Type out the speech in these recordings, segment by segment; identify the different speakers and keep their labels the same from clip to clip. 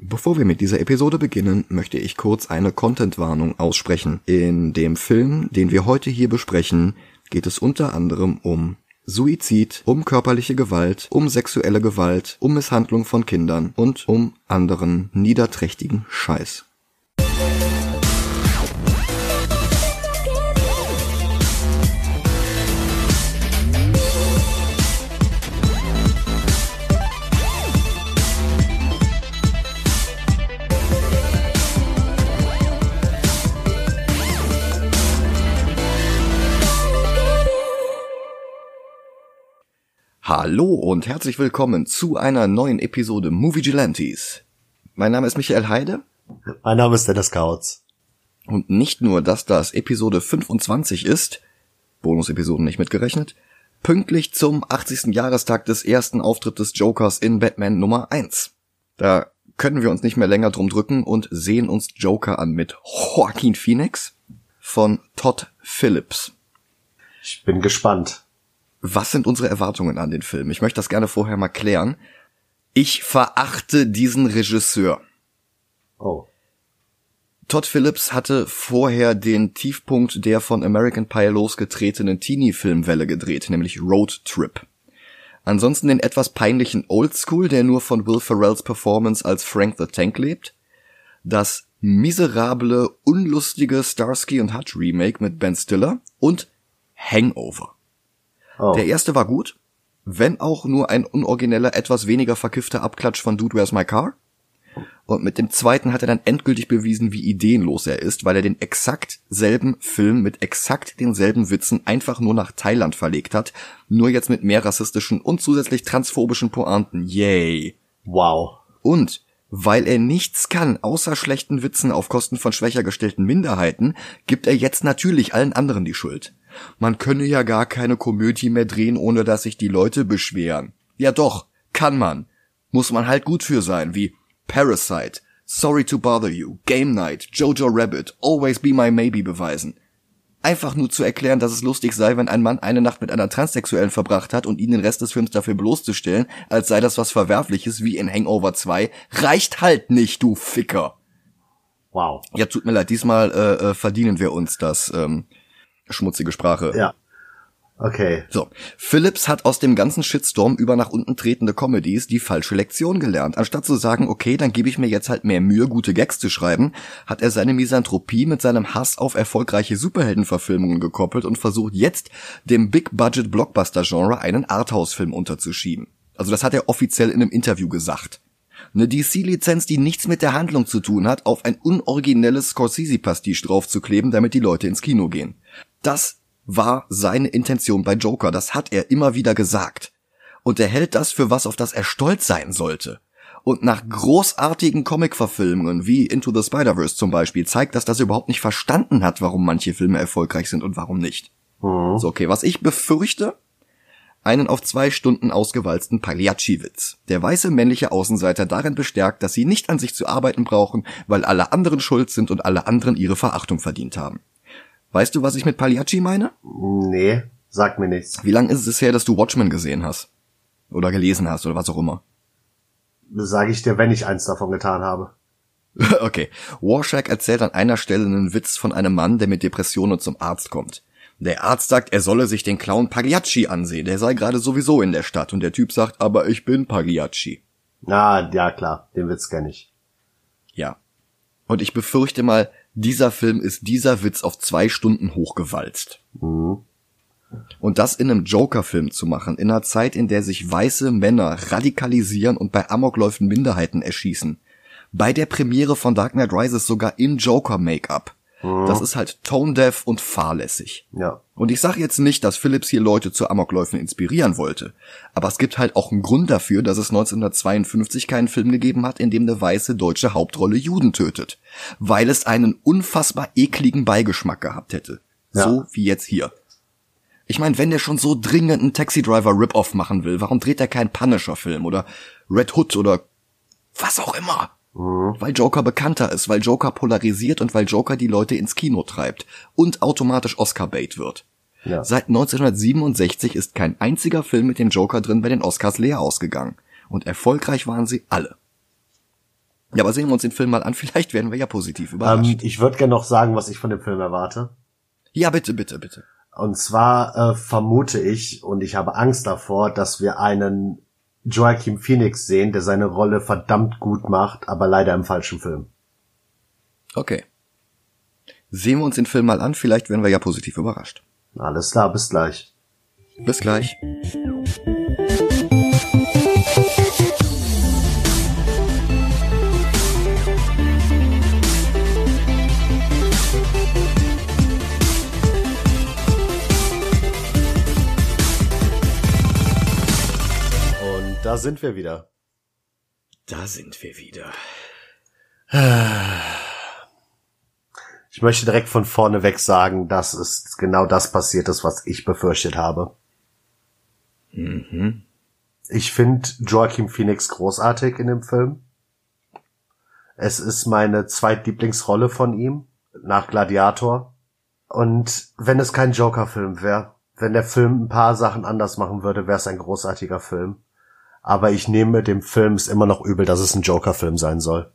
Speaker 1: Bevor wir mit dieser Episode beginnen, möchte ich kurz eine Contentwarnung aussprechen. In dem Film, den wir heute hier besprechen, geht es unter anderem um Suizid, um körperliche Gewalt, um sexuelle Gewalt, um Misshandlung von Kindern und um anderen niederträchtigen Scheiß. Hallo und herzlich willkommen zu einer neuen Episode Movie Gelantes. Mein Name ist Michael Heide.
Speaker 2: Mein Name ist Dennis Kautz.
Speaker 1: Und nicht nur, dass das Episode 25 ist, Bonus-Episoden nicht mitgerechnet, pünktlich zum 80. Jahrestag des ersten Auftritt des Jokers in Batman Nummer 1. Da können wir uns nicht mehr länger drum drücken und sehen uns Joker an mit Joaquin Phoenix von Todd Phillips.
Speaker 2: Ich bin gespannt.
Speaker 1: Was sind unsere Erwartungen an den Film? Ich möchte das gerne vorher mal klären. Ich verachte diesen Regisseur.
Speaker 2: Oh.
Speaker 1: Todd Phillips hatte vorher den Tiefpunkt der von American Pie losgetretenen Teenie-Filmwelle gedreht, nämlich Road Trip. Ansonsten den etwas peinlichen Oldschool, der nur von Will Ferrells Performance als Frank the Tank lebt. Das miserable, unlustige Starsky und Hutch Remake mit Ben Stiller und Hangover.
Speaker 2: Oh.
Speaker 1: Der erste war gut, wenn auch nur ein unorigineller, etwas weniger verkiffter Abklatsch von Dude Where's My Car. Und mit dem zweiten hat er dann endgültig bewiesen, wie ideenlos er ist, weil er den exakt selben Film mit exakt denselben Witzen einfach nur nach Thailand verlegt hat, nur jetzt mit mehr rassistischen und zusätzlich transphobischen Pointen. Yay.
Speaker 2: Wow.
Speaker 1: Und weil er nichts kann, außer schlechten Witzen auf Kosten von schwächer gestellten Minderheiten, gibt er jetzt natürlich allen anderen die Schuld. Man könne ja gar keine Komödie mehr drehen, ohne dass sich die Leute beschweren. Ja doch, kann man. Muss man halt gut für sein, wie Parasite, Sorry to Bother You, Game Night, Jojo Rabbit, Always Be My Maybe beweisen. Einfach nur zu erklären, dass es lustig sei, wenn ein Mann eine Nacht mit einer Transsexuellen verbracht hat und ihn den Rest des Films dafür bloßzustellen, als sei das was Verwerfliches wie in Hangover 2, reicht halt nicht, du Ficker.
Speaker 2: Wow.
Speaker 1: Ja, tut mir leid, diesmal äh, äh, verdienen wir uns das ähm, schmutzige Sprache.
Speaker 2: Ja. Okay.
Speaker 1: So, Phillips hat aus dem ganzen Shitstorm über nach unten tretende Comedies die falsche Lektion gelernt. Anstatt zu sagen, okay, dann gebe ich mir jetzt halt mehr Mühe, gute Gags zu schreiben, hat er seine Misanthropie mit seinem Hass auf erfolgreiche Superheldenverfilmungen gekoppelt und versucht jetzt dem Big-Budget-Blockbuster-Genre einen Arthouse-Film unterzuschieben. Also das hat er offiziell in einem Interview gesagt. Eine DC-Lizenz, die nichts mit der Handlung zu tun hat, auf ein unoriginelles Scorsese-Pastiche draufzukleben, damit die Leute ins Kino gehen. Das war seine Intention bei Joker, das hat er immer wieder gesagt. Und er hält das für was, auf das er stolz sein sollte. Und nach großartigen Comic-Verfilmungen wie Into the Spider-Verse zum Beispiel zeigt das, dass er überhaupt nicht verstanden hat, warum manche Filme erfolgreich sind und warum nicht.
Speaker 2: Mhm.
Speaker 1: So, okay, was ich befürchte, einen auf zwei Stunden ausgewalzten Pagliacci-Witz. Der weiße männliche Außenseiter darin bestärkt, dass sie nicht an sich zu arbeiten brauchen, weil alle anderen schuld sind und alle anderen ihre Verachtung verdient haben. Weißt du, was ich mit Pagliacci meine?
Speaker 2: Nee, sagt mir nichts.
Speaker 1: Wie lange ist es her, dass du Watchmen gesehen hast? Oder gelesen hast oder was auch immer?
Speaker 2: Sage ich dir, wenn ich eins davon getan habe.
Speaker 1: okay. Warshak erzählt an einer Stelle einen Witz von einem Mann, der mit Depressionen zum Arzt kommt. Der Arzt sagt, er solle sich den Clown Pagliacci ansehen, der sei gerade sowieso in der Stadt und der Typ sagt, aber ich bin Pagliacci.
Speaker 2: Na, ja klar, den Witz kenne ich.
Speaker 1: Ja. Und ich befürchte mal, dieser Film ist dieser Witz auf zwei Stunden hochgewalzt.
Speaker 2: Mhm.
Speaker 1: Und das in einem Joker-Film zu machen, in einer Zeit, in der sich weiße Männer radikalisieren und bei Amokläufen Minderheiten erschießen. Bei der Premiere von Dark Knight Rises sogar im Joker-Make-up. Das ist halt tone-deaf und fahrlässig.
Speaker 2: Ja.
Speaker 1: Und ich sage jetzt nicht, dass Phillips hier Leute zu Amokläufen inspirieren wollte, aber es gibt halt auch einen Grund dafür, dass es 1952 keinen Film gegeben hat, in dem eine weiße deutsche Hauptrolle Juden tötet, weil es einen unfassbar ekligen Beigeschmack gehabt hätte.
Speaker 2: Ja.
Speaker 1: So wie jetzt hier. Ich meine, wenn der schon so dringend einen Taxi Driver Rip-Off machen will, warum dreht er keinen Punisher-Film oder Red Hood oder was auch immer? Weil Joker bekannter ist, weil Joker polarisiert und weil Joker die Leute ins Kino treibt und automatisch Oscar-Bait wird.
Speaker 2: Ja.
Speaker 1: Seit 1967 ist kein einziger Film mit dem Joker drin bei den Oscars leer ausgegangen. Und erfolgreich waren sie alle. Ja, aber sehen wir uns den Film mal an. Vielleicht werden wir ja positiv überrascht.
Speaker 2: Ähm, ich würde gerne noch sagen, was ich von dem Film erwarte.
Speaker 1: Ja, bitte, bitte, bitte.
Speaker 2: Und zwar äh, vermute ich und ich habe Angst davor, dass wir einen Joaquin Phoenix sehen, der seine Rolle verdammt gut macht, aber leider im falschen Film.
Speaker 1: Okay. Sehen wir uns den Film mal an. Vielleicht werden wir ja positiv überrascht.
Speaker 2: Alles klar, bis gleich.
Speaker 1: Bis gleich.
Speaker 2: Da sind wir wieder.
Speaker 1: Da sind wir wieder.
Speaker 2: Ich möchte direkt von vorne weg sagen, dass es genau das passiert ist, was ich befürchtet habe.
Speaker 1: Mhm.
Speaker 2: Ich finde Joaquin Phoenix großartig in dem Film. Es ist meine zweitlieblingsrolle von ihm, nach Gladiator. Und wenn es kein Joker-Film wäre, wenn der Film ein paar Sachen anders machen würde, wäre es ein großartiger Film. Aber ich nehme dem Film es immer noch übel, dass es ein Joker-Film sein soll.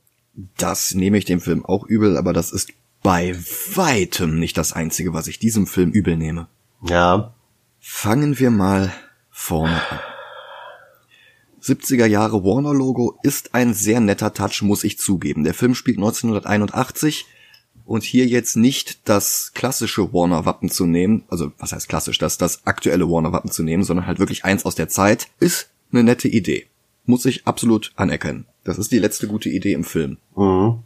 Speaker 1: Das nehme ich dem Film auch übel, aber das ist bei weitem nicht das Einzige, was ich diesem Film übel nehme.
Speaker 2: Ja.
Speaker 1: Fangen wir mal vorne an. 70er Jahre Warner Logo ist ein sehr netter Touch, muss ich zugeben. Der Film spielt 1981 und hier jetzt nicht das klassische Warner Wappen zu nehmen, also was heißt klassisch, das das aktuelle Warner Wappen zu nehmen, sondern halt wirklich eins aus der Zeit, ist eine nette Idee. Muss ich absolut anerkennen. Das ist die letzte gute Idee im Film.
Speaker 2: Mhm.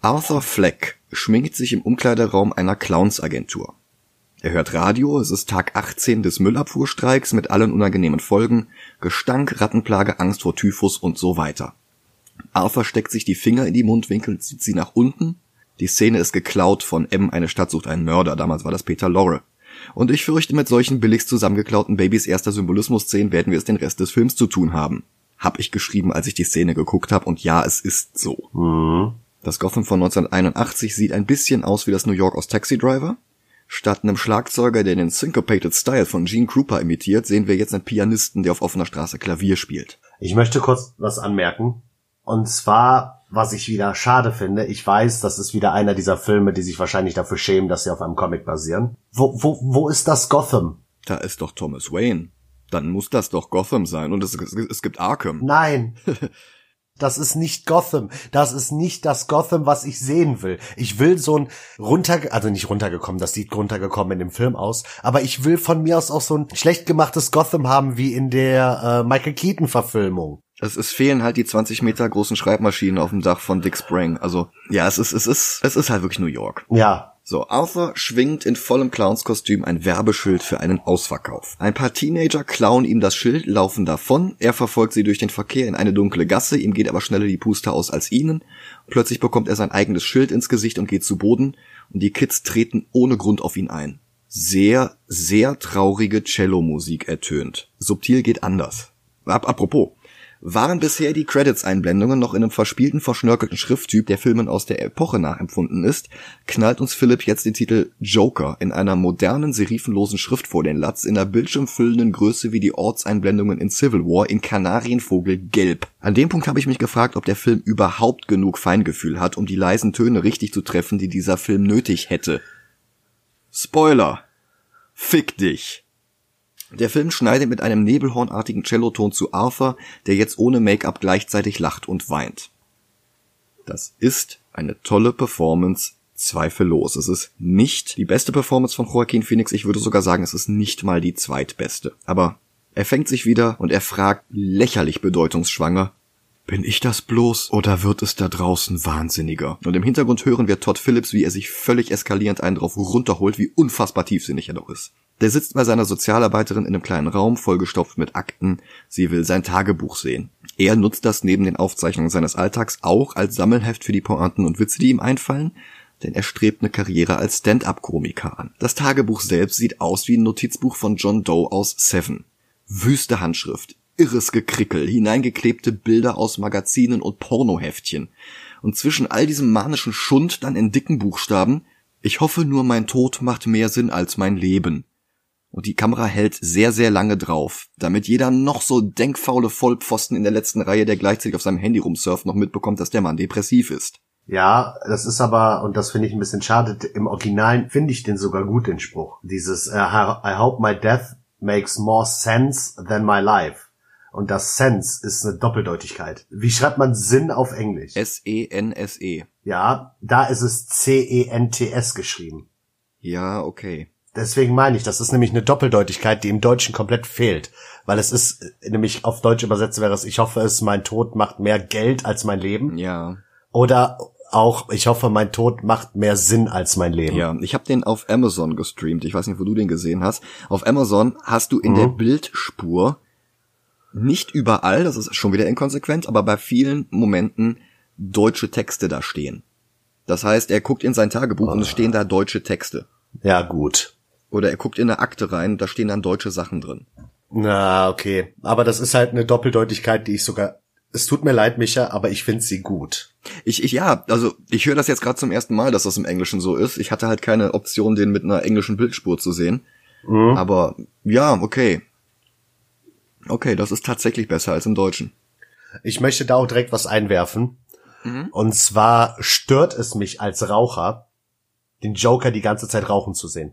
Speaker 1: Arthur Fleck schminkt sich im Umkleideraum einer Clownsagentur. Er hört Radio, es ist Tag 18 des Müllabfuhrstreiks mit allen unangenehmen Folgen, Gestank, Rattenplage, Angst vor Typhus und so weiter. Arthur steckt sich die Finger in die Mundwinkel, zieht sie nach unten. Die Szene ist geklaut von M, eine Stadt sucht einen Mörder, damals war das Peter Lorre. Und ich fürchte, mit solchen billigst zusammengeklauten Babys erster Symbolismus-Szenen werden wir es den Rest des Films zu tun haben. Hab ich geschrieben, als ich die Szene geguckt habe, und ja, es ist so.
Speaker 2: Mhm.
Speaker 1: Das Gotham von 1981 sieht ein bisschen aus wie das New York aus Taxi Driver. Statt einem Schlagzeuger, der den Syncopated Style von Gene Krupa imitiert, sehen wir jetzt einen Pianisten, der auf offener Straße Klavier spielt.
Speaker 2: Ich möchte kurz was anmerken. Und zwar, was ich wieder schade finde, ich weiß, das ist wieder einer dieser Filme, die sich wahrscheinlich dafür schämen, dass sie auf einem Comic basieren. Wo, wo, wo ist das Gotham?
Speaker 1: Da ist doch Thomas Wayne. Dann muss das doch Gotham sein und es, es gibt Arkham.
Speaker 2: Nein. Das ist nicht Gotham. Das ist nicht das Gotham, was ich sehen will. Ich will so ein runter, also nicht runtergekommen, das sieht runtergekommen in dem Film aus, aber ich will von mir aus auch so ein schlecht gemachtes Gotham haben wie in der äh, Michael Keaton Verfilmung.
Speaker 1: Es, es fehlen halt die 20 Meter großen Schreibmaschinen auf dem Dach von Dick Sprang. Also, ja, es ist, es ist, es ist halt wirklich New York.
Speaker 2: Ja.
Speaker 1: So, Arthur schwingt in vollem Clownskostüm ein Werbeschild für einen Ausverkauf. Ein paar Teenager klauen ihm das Schild, laufen davon, er verfolgt sie durch den Verkehr in eine dunkle Gasse, ihm geht aber schneller die Puste aus als ihnen. Plötzlich bekommt er sein eigenes Schild ins Gesicht und geht zu Boden, und die Kids treten ohne Grund auf ihn ein. Sehr, sehr traurige Cello-Musik ertönt. Subtil geht anders. Ap apropos, waren bisher die Credits-Einblendungen noch in einem verspielten, verschnörkelten Schrifttyp, der Filmen aus der Epoche nachempfunden ist, knallt uns Philipp jetzt den Titel Joker in einer modernen, serifenlosen Schrift vor den Latz, in einer bildschirmfüllenden Größe wie die Ortseinblendungen in Civil War, in Kanarienvogel gelb. An dem Punkt habe ich mich gefragt, ob der Film überhaupt genug Feingefühl hat, um die leisen Töne richtig zu treffen, die dieser Film nötig hätte. Spoiler. Fick dich. Der Film schneidet mit einem nebelhornartigen Celloton zu Arthur, der jetzt ohne Make-up gleichzeitig lacht und weint. Das ist eine tolle Performance, zweifellos. Es ist nicht die beste Performance von Joaquin Phoenix, ich würde sogar sagen, es ist nicht mal die zweitbeste. Aber er fängt sich wieder und er fragt lächerlich bedeutungsschwanger, bin ich das bloß oder wird es da draußen wahnsinniger? Und im Hintergrund hören wir Todd Phillips, wie er sich völlig eskalierend einen drauf runterholt, wie unfassbar tiefsinnig er doch ist. Der sitzt bei seiner Sozialarbeiterin in einem kleinen Raum, vollgestopft mit Akten. Sie will sein Tagebuch sehen. Er nutzt das neben den Aufzeichnungen seines Alltags auch als Sammelheft für die Pointen und Witze, die ihm einfallen, denn er strebt eine Karriere als Stand-up-Komiker an. Das Tagebuch selbst sieht aus wie ein Notizbuch von John Doe aus Seven. Wüste Handschrift, irres Gekrickel, hineingeklebte Bilder aus Magazinen und Pornoheftchen. Und zwischen all diesem manischen Schund dann in dicken Buchstaben, ich hoffe nur mein Tod macht mehr Sinn als mein Leben. Und die Kamera hält sehr, sehr lange drauf, damit jeder noch so denkfaule Vollpfosten in der letzten Reihe, der gleichzeitig auf seinem Handy rumsurft, noch mitbekommt, dass der Mann depressiv ist.
Speaker 2: Ja, das ist aber, und das finde ich ein bisschen schade, im Originalen finde ich den sogar gut, den Spruch. Dieses uh, I hope my death makes more sense than my life. Und das Sense ist eine Doppeldeutigkeit. Wie schreibt man Sinn auf Englisch?
Speaker 1: S-E-N-S-E.
Speaker 2: -E. Ja, da ist es C-E-N-T-S geschrieben.
Speaker 1: Ja, okay.
Speaker 2: Deswegen meine ich, das ist nämlich eine Doppeldeutigkeit, die im Deutschen komplett fehlt. Weil es ist, nämlich auf Deutsch übersetzt wäre es, ich hoffe es, mein Tod macht mehr Geld als mein Leben.
Speaker 1: Ja.
Speaker 2: Oder auch, ich hoffe, mein Tod macht mehr Sinn als mein Leben.
Speaker 1: Ja, ich habe den auf Amazon gestreamt. Ich weiß nicht, wo du den gesehen hast. Auf Amazon hast du in mhm. der Bildspur nicht überall, das ist schon wieder inkonsequent, aber bei vielen Momenten deutsche Texte da stehen. Das heißt, er guckt in sein Tagebuch oh. und es stehen da deutsche Texte.
Speaker 2: Ja, gut.
Speaker 1: Oder er guckt in eine Akte rein, da stehen dann deutsche Sachen drin.
Speaker 2: Na, okay. Aber das ist halt eine Doppeldeutigkeit, die ich sogar es tut mir leid, Micha, aber ich finde sie gut.
Speaker 1: Ich, ich ja, also ich höre das jetzt gerade zum ersten Mal, dass das im Englischen so ist. Ich hatte halt keine Option, den mit einer englischen Bildspur zu sehen. Mhm. Aber ja, okay. Okay, das ist tatsächlich besser als im Deutschen.
Speaker 2: Ich möchte da auch direkt was einwerfen. Mhm. Und zwar stört es mich als Raucher, den Joker die ganze Zeit rauchen zu sehen.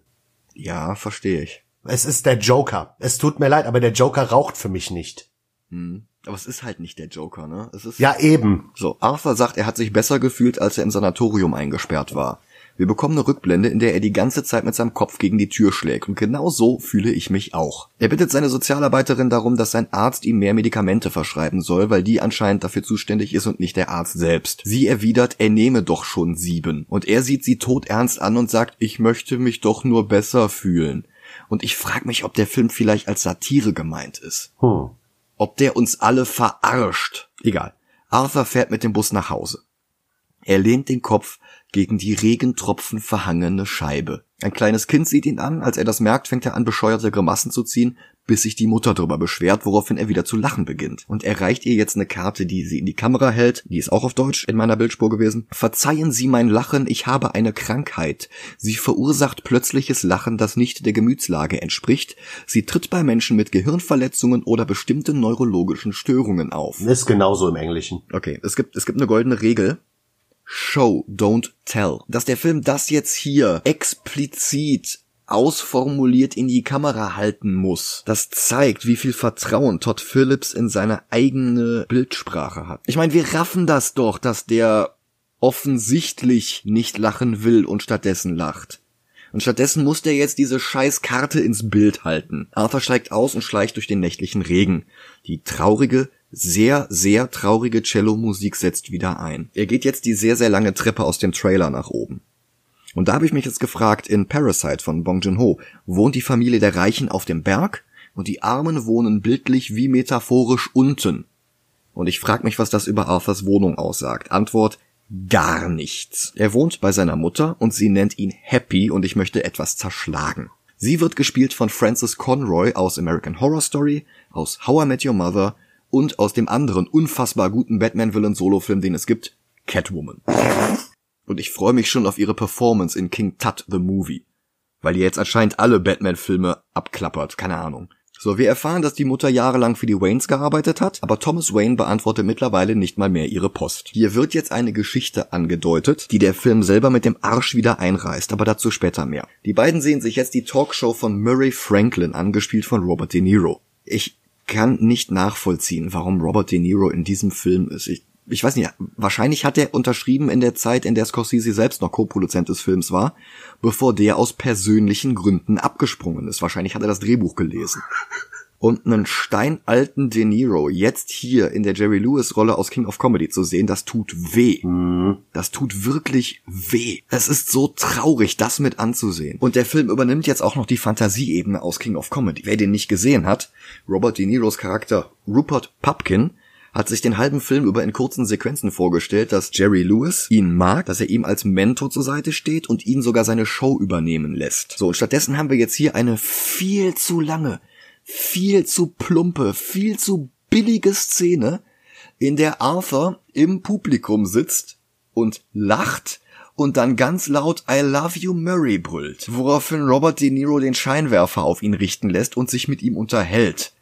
Speaker 1: Ja, verstehe ich.
Speaker 2: Es ist der Joker. Es tut mir leid, aber der Joker raucht für mich nicht.
Speaker 1: Mhm. Aber es ist halt nicht der Joker, ne? Es ist
Speaker 2: ja eben.
Speaker 1: So, Arthur sagt, er hat sich besser gefühlt, als er im Sanatorium eingesperrt war. Wir bekommen eine Rückblende, in der er die ganze Zeit mit seinem Kopf gegen die Tür schlägt. Und genau so fühle ich mich auch. Er bittet seine Sozialarbeiterin darum, dass sein Arzt ihm mehr Medikamente verschreiben soll, weil die anscheinend dafür zuständig ist und nicht der Arzt selbst. Sie erwidert, er nehme doch schon sieben. Und er sieht sie todernst an und sagt, ich möchte mich doch nur besser fühlen. Und ich frage mich, ob der Film vielleicht als Satire gemeint ist. Hm ob der uns alle verarscht. Egal. Arthur fährt mit dem Bus nach Hause. Er lehnt den Kopf gegen die Regentropfen verhangene Scheibe. Ein kleines Kind sieht ihn an, als er das merkt, fängt er an, bescheuerte Grimassen zu ziehen, bis sich die Mutter darüber beschwert, woraufhin er wieder zu lachen beginnt. Und er reicht ihr jetzt eine Karte, die sie in die Kamera hält, die ist auch auf Deutsch in meiner Bildspur gewesen. Verzeihen Sie mein Lachen, ich habe eine Krankheit. Sie verursacht plötzliches Lachen, das nicht der Gemütslage entspricht. Sie tritt bei Menschen mit Gehirnverletzungen oder bestimmten neurologischen Störungen auf.
Speaker 2: Ist genauso im Englischen.
Speaker 1: Okay, es gibt, es gibt eine goldene Regel. Show, don't tell. Dass der Film das jetzt hier explizit ausformuliert in die Kamera halten muss. Das zeigt, wie viel Vertrauen Todd Phillips in seine eigene Bildsprache hat. Ich meine, wir raffen das doch, dass der offensichtlich nicht lachen will und stattdessen lacht. Und stattdessen muss der jetzt diese scheiß Karte ins Bild halten. Arthur steigt aus und schleicht durch den nächtlichen Regen. Die traurige, sehr, sehr traurige Cello-Musik setzt wieder ein. Er geht jetzt die sehr, sehr lange Treppe aus dem Trailer nach oben. Und da habe ich mich jetzt gefragt, in Parasite von Bong Joon-ho wohnt die Familie der Reichen auf dem Berg und die Armen wohnen bildlich wie metaphorisch unten. Und ich frage mich, was das über Arthurs Wohnung aussagt. Antwort, gar nichts. Er wohnt bei seiner Mutter und sie nennt ihn Happy und ich möchte etwas zerschlagen. Sie wird gespielt von Frances Conroy aus American Horror Story, aus How I Met Your Mother und aus dem anderen unfassbar guten Batman-Villain-Solo-Film, den es gibt, Catwoman. Und ich freue mich schon auf ihre Performance in King Tut the Movie. Weil ihr jetzt anscheinend alle Batman-Filme abklappert, keine Ahnung. So, wir erfahren, dass die Mutter jahrelang für die Waynes gearbeitet hat, aber Thomas Wayne beantwortet mittlerweile nicht mal mehr ihre Post. Hier wird jetzt eine Geschichte angedeutet, die der Film selber mit dem Arsch wieder einreißt, aber dazu später mehr. Die beiden sehen sich jetzt die Talkshow von Murray Franklin angespielt von Robert De Niro. Ich kann nicht nachvollziehen, warum Robert De Niro in diesem Film ist. Ich ich weiß nicht, wahrscheinlich hat er unterschrieben in der Zeit, in der Scorsese selbst noch Co-Produzent des Films war, bevor der aus persönlichen Gründen abgesprungen ist. Wahrscheinlich hat er das Drehbuch gelesen. Und einen steinalten De Niro jetzt hier in der Jerry Lewis Rolle aus King of Comedy zu sehen, das tut weh. Mhm. Das tut wirklich weh. Es ist so traurig, das mit anzusehen. Und der Film übernimmt jetzt auch noch die Fantasieebene aus King of Comedy. Wer den nicht gesehen hat, Robert De Niros Charakter Rupert Pupkin hat sich den halben Film über in kurzen Sequenzen vorgestellt, dass Jerry Lewis ihn mag, dass er ihm als Mentor zur Seite steht und ihn sogar seine Show übernehmen lässt. So, und stattdessen haben wir jetzt hier eine viel zu lange, viel zu plumpe, viel zu billige Szene, in der Arthur im Publikum sitzt und lacht und dann ganz laut I love you Murray brüllt, woraufhin Robert De Niro den Scheinwerfer auf ihn richten lässt und sich mit ihm unterhält.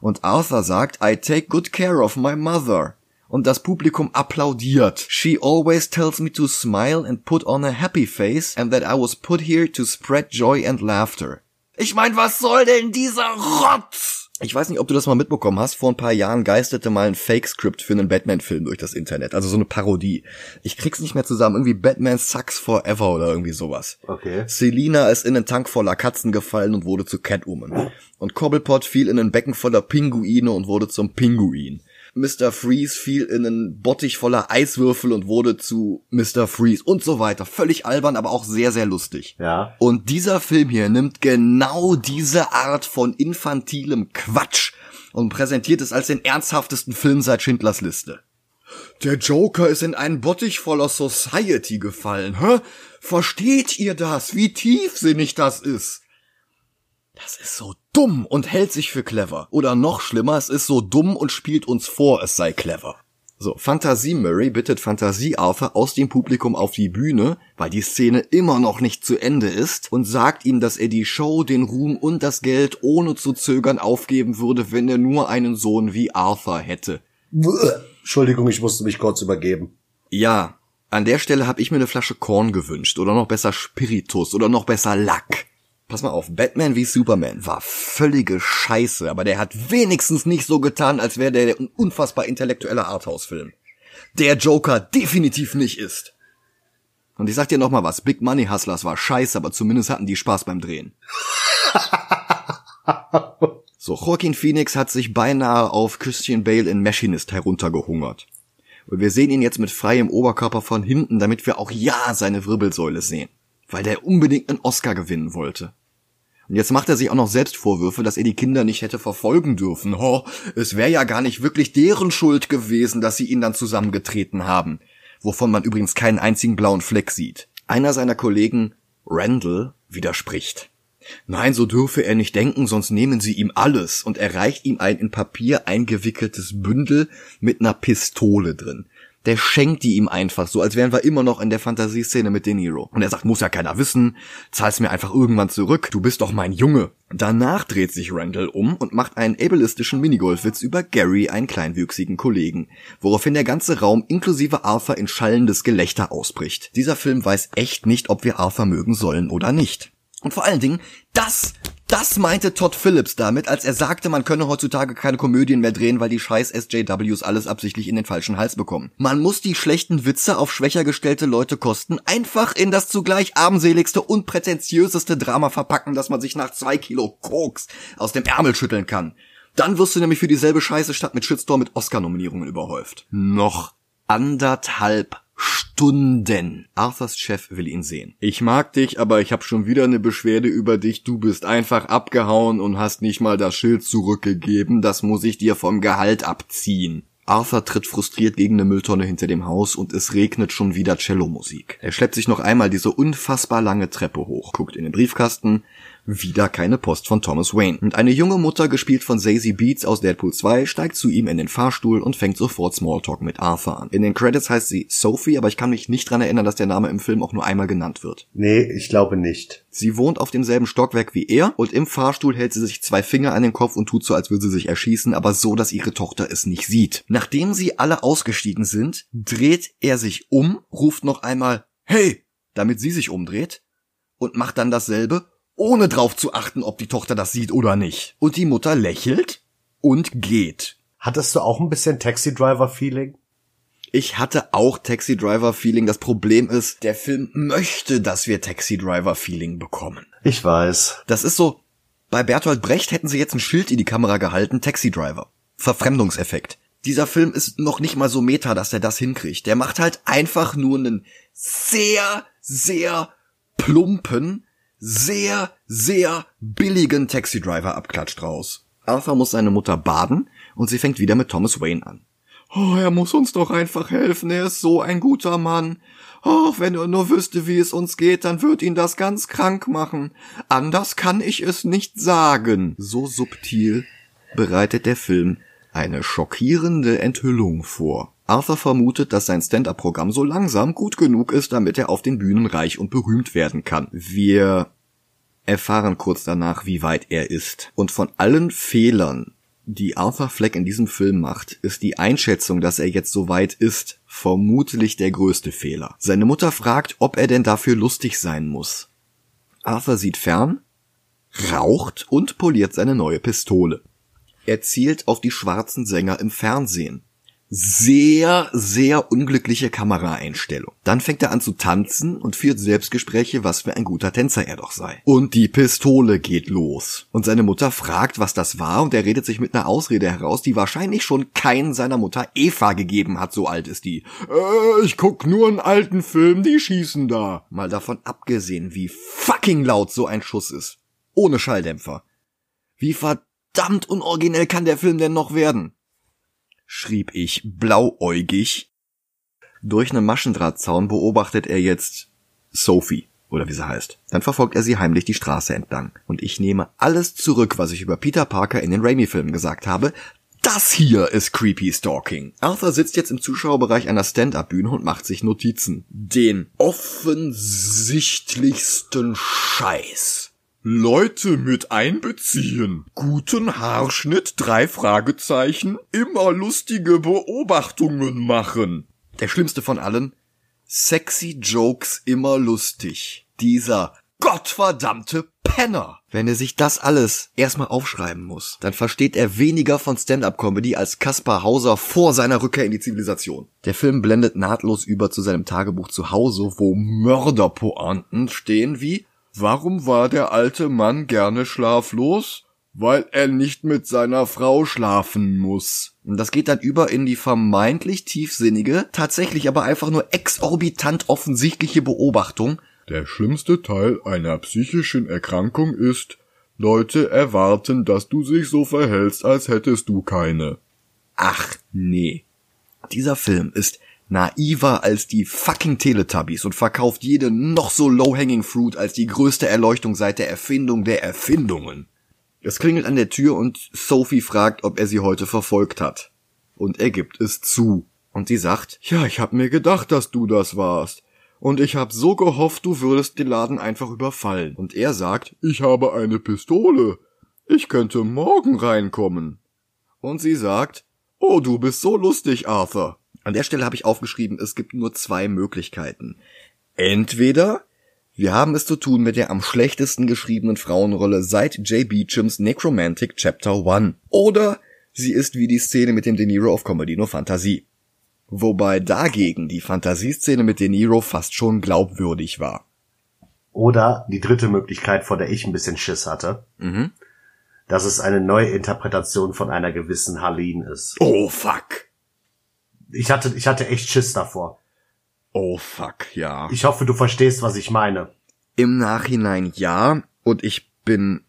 Speaker 1: Und Arthur sagt I take good care of my mother. Und das Publikum applaudiert. She always tells me to smile and put on a happy face and that I was put here to spread joy and laughter. Ich mein, was soll denn dieser Rotz? Ich weiß nicht, ob du das mal mitbekommen hast. Vor ein paar Jahren geisterte mal ein Fake-Script für einen Batman-Film durch das Internet. Also so eine Parodie. Ich krieg's nicht mehr zusammen. Irgendwie Batman sucks forever oder irgendwie sowas.
Speaker 2: Okay.
Speaker 1: Selina ist in einen Tank voller Katzen gefallen und wurde zu Catwoman. Und Cobblepot fiel in ein Becken voller Pinguine und wurde zum Pinguin. Mr. Freeze fiel in einen Bottich voller Eiswürfel und wurde zu Mr. Freeze und so weiter. Völlig albern, aber auch sehr, sehr lustig.
Speaker 2: Ja.
Speaker 1: Und dieser Film hier nimmt genau diese Art von infantilem Quatsch und präsentiert es als den ernsthaftesten Film seit Schindlers Liste. Der Joker ist in einen Bottich voller Society gefallen, hä? Versteht ihr das? Wie tiefsinnig das ist? Das ist so dumm und hält sich für clever. Oder noch schlimmer, es ist so dumm und spielt uns vor, es sei clever. So, Fantasie Murray bittet Fantasie Arthur aus dem Publikum auf die Bühne, weil die Szene immer noch nicht zu Ende ist, und sagt ihm, dass er die Show, den Ruhm und das Geld ohne zu zögern aufgeben würde, wenn er nur einen Sohn wie Arthur hätte.
Speaker 2: Entschuldigung, ich musste mich kurz übergeben.
Speaker 1: Ja, an der Stelle habe ich mir eine Flasche Korn gewünscht, oder noch besser Spiritus, oder noch besser Lack. Pass mal auf, Batman wie Superman war völlige Scheiße, aber der hat wenigstens nicht so getan, als wäre der ein unfassbar intellektueller Arthouse-Film. Der Joker definitiv nicht ist. Und ich sag dir noch mal was, Big Money Hustlers war scheiße, aber zumindest hatten die Spaß beim Drehen. so, Joaquin Phoenix hat sich beinahe auf Christian Bale in Machinist heruntergehungert. Und wir sehen ihn jetzt mit freiem Oberkörper von hinten, damit wir auch ja seine Wirbelsäule sehen weil der unbedingt einen Oscar gewinnen wollte. Und jetzt macht er sich auch noch selbst Vorwürfe, dass er die Kinder nicht hätte verfolgen dürfen. Oh, es wäre ja gar nicht wirklich deren Schuld gewesen, dass sie ihn dann zusammengetreten haben. Wovon man übrigens keinen einzigen blauen Fleck sieht. Einer seiner Kollegen, Randall, widerspricht. Nein, so dürfe er nicht denken, sonst nehmen sie ihm alles und er reicht ihm ein in Papier eingewickeltes Bündel mit einer Pistole drin der schenkt die ihm einfach so, als wären wir immer noch in der Fantasieszene mit De Niro. Und er sagt, muss ja keiner wissen, zahl's mir einfach irgendwann zurück, du bist doch mein Junge. Danach dreht sich Randall um und macht einen ableistischen Minigolfwitz über Gary, einen kleinwüchsigen Kollegen, woraufhin der ganze Raum inklusive Arthur in schallendes Gelächter ausbricht. Dieser Film weiß echt nicht, ob wir Arthur mögen sollen oder nicht. Und vor allen Dingen, das das meinte Todd Phillips damit, als er sagte, man könne heutzutage keine Komödien mehr drehen, weil die scheiß SJWs alles absichtlich in den falschen Hals bekommen. Man muss die schlechten Witze auf schwächer gestellte Leute kosten, einfach in das zugleich armseligste und prätentiöseste Drama verpacken, das man sich nach zwei Kilo Koks aus dem Ärmel schütteln kann. Dann wirst du nämlich für dieselbe Scheiße statt mit Shitstorm mit Oscar-Nominierungen überhäuft. Noch anderthalb Stunden. Arthurs Chef will ihn sehen. Ich mag dich, aber ich habe schon wieder eine Beschwerde über dich. Du bist einfach abgehauen und hast nicht mal das Schild zurückgegeben. Das muss ich dir vom Gehalt abziehen. Arthur tritt frustriert gegen eine Mülltonne hinter dem Haus und es regnet schon wieder Cello-Musik. Er schleppt sich noch einmal diese unfassbar lange Treppe hoch, guckt in den Briefkasten, wieder keine Post von Thomas Wayne. Und eine junge Mutter, gespielt von Zazie Beats aus Deadpool 2, steigt zu ihm in den Fahrstuhl und fängt sofort Smalltalk mit Arthur an. In den Credits heißt sie Sophie, aber ich kann mich nicht dran erinnern, dass der Name im Film auch nur einmal genannt wird.
Speaker 2: Nee, ich glaube nicht.
Speaker 1: Sie wohnt auf demselben Stockwerk wie er und im Fahrstuhl hält sie sich zwei Finger an den Kopf und tut so, als würde sie sich erschießen, aber so, dass ihre Tochter es nicht sieht. Nachdem sie alle ausgestiegen sind, dreht er sich um, ruft noch einmal Hey, damit sie sich umdreht und macht dann dasselbe ohne drauf zu achten, ob die Tochter das sieht oder nicht. Und die Mutter lächelt und geht.
Speaker 2: Hattest du auch ein bisschen Taxi Driver Feeling?
Speaker 1: Ich hatte auch Taxi Driver Feeling. Das Problem ist, der Film möchte, dass wir Taxi Driver Feeling bekommen.
Speaker 2: Ich weiß.
Speaker 1: Das ist so, bei Bertolt Brecht hätten sie jetzt ein Schild in die Kamera gehalten, Taxi Driver. Verfremdungseffekt. Dieser Film ist noch nicht mal so meta, dass er das hinkriegt. Der macht halt einfach nur einen sehr, sehr plumpen, sehr, sehr billigen Taxi-Driver-Abklatsch draus. Arthur muss seine Mutter baden und sie fängt wieder mit Thomas Wayne an. Oh, er muss uns doch einfach helfen, er ist so ein guter Mann. Oh, wenn er nur wüsste, wie es uns geht, dann wird ihn das ganz krank machen. Anders kann ich es nicht sagen. So subtil bereitet der Film eine schockierende Enthüllung vor. Arthur vermutet, dass sein Stand-up-Programm so langsam gut genug ist, damit er auf den Bühnen reich und berühmt werden kann. Wir erfahren kurz danach, wie weit er ist. Und von allen Fehlern, die Arthur Fleck in diesem Film macht, ist die Einschätzung, dass er jetzt so weit ist, vermutlich der größte Fehler. Seine Mutter fragt, ob er denn dafür lustig sein muss. Arthur sieht fern, raucht und poliert seine neue Pistole. Er zielt auf die schwarzen Sänger im Fernsehen. Sehr, sehr unglückliche Kameraeinstellung. Dann fängt er an zu tanzen und führt Selbstgespräche, was für ein guter Tänzer er doch sei. Und die Pistole geht los. Und seine Mutter fragt, was das war, und er redet sich mit einer Ausrede heraus, die wahrscheinlich schon kein seiner Mutter Eva gegeben hat, so alt ist die. Äh, ich guck nur einen alten Film, die schießen da. Mal davon abgesehen, wie fucking laut so ein Schuss ist. Ohne Schalldämpfer. Wie verdammt unoriginell kann der Film denn noch werden? schrieb ich blauäugig. Durch einen Maschendrahtzaun beobachtet er jetzt Sophie, oder wie sie heißt. Dann verfolgt er sie heimlich die Straße entlang. Und ich nehme alles zurück, was ich über Peter Parker in den Raimi-Filmen gesagt habe. Das hier ist Creepy Stalking. Arthur sitzt jetzt im Zuschauerbereich einer Stand-Up-Bühne und macht sich Notizen. Den offensichtlichsten Scheiß Leute mit einbeziehen. Guten Haarschnitt, drei Fragezeichen, immer lustige Beobachtungen machen. Der schlimmste von allen, sexy Jokes immer lustig. Dieser gottverdammte Penner. Wenn er sich das alles erstmal aufschreiben muss, dann versteht er weniger von Stand-up-Comedy als Kaspar Hauser vor seiner Rückkehr in die Zivilisation. Der Film blendet nahtlos über zu seinem Tagebuch zu Hause, wo Mörderpointen stehen wie Warum war der alte Mann gerne schlaflos? Weil er nicht mit seiner Frau schlafen muss. Und das geht dann über in die vermeintlich tiefsinnige, tatsächlich aber einfach nur exorbitant offensichtliche Beobachtung. Der schlimmste Teil einer psychischen Erkrankung ist, Leute erwarten, dass du sich so verhältst, als hättest du keine. Ach nee. Dieser Film ist naiver als die fucking Teletubbies und verkauft jede noch so low-hanging fruit als die größte Erleuchtung seit der Erfindung der Erfindungen. Es klingelt an der Tür und Sophie fragt, ob er sie heute verfolgt hat. Und er gibt es zu. Und sie sagt, ja, ich hab mir gedacht, dass du das warst. Und ich hab so gehofft, du würdest den Laden einfach überfallen. Und er sagt, ich habe eine Pistole. Ich könnte morgen reinkommen. Und sie sagt, oh, du bist so lustig, Arthur. An der Stelle habe ich aufgeschrieben, es gibt nur zwei Möglichkeiten. Entweder wir haben es zu tun mit der am schlechtesten geschriebenen Frauenrolle seit Jay Beechams Necromantic Chapter 1. Oder sie ist wie die Szene mit dem De Niro auf Comedy nur Fantasie. Wobei dagegen die Fantasieszene mit De Niro fast schon glaubwürdig war.
Speaker 2: Oder die dritte Möglichkeit, vor der ich ein bisschen Schiss hatte. Mhm. Dass es eine neue Interpretation von einer gewissen Harleen ist.
Speaker 1: Oh fuck
Speaker 2: ich hatte, ich hatte echt Schiss davor.
Speaker 1: Oh fuck, ja.
Speaker 2: Ich hoffe, du verstehst, was ich meine.
Speaker 1: Im Nachhinein ja, und ich bin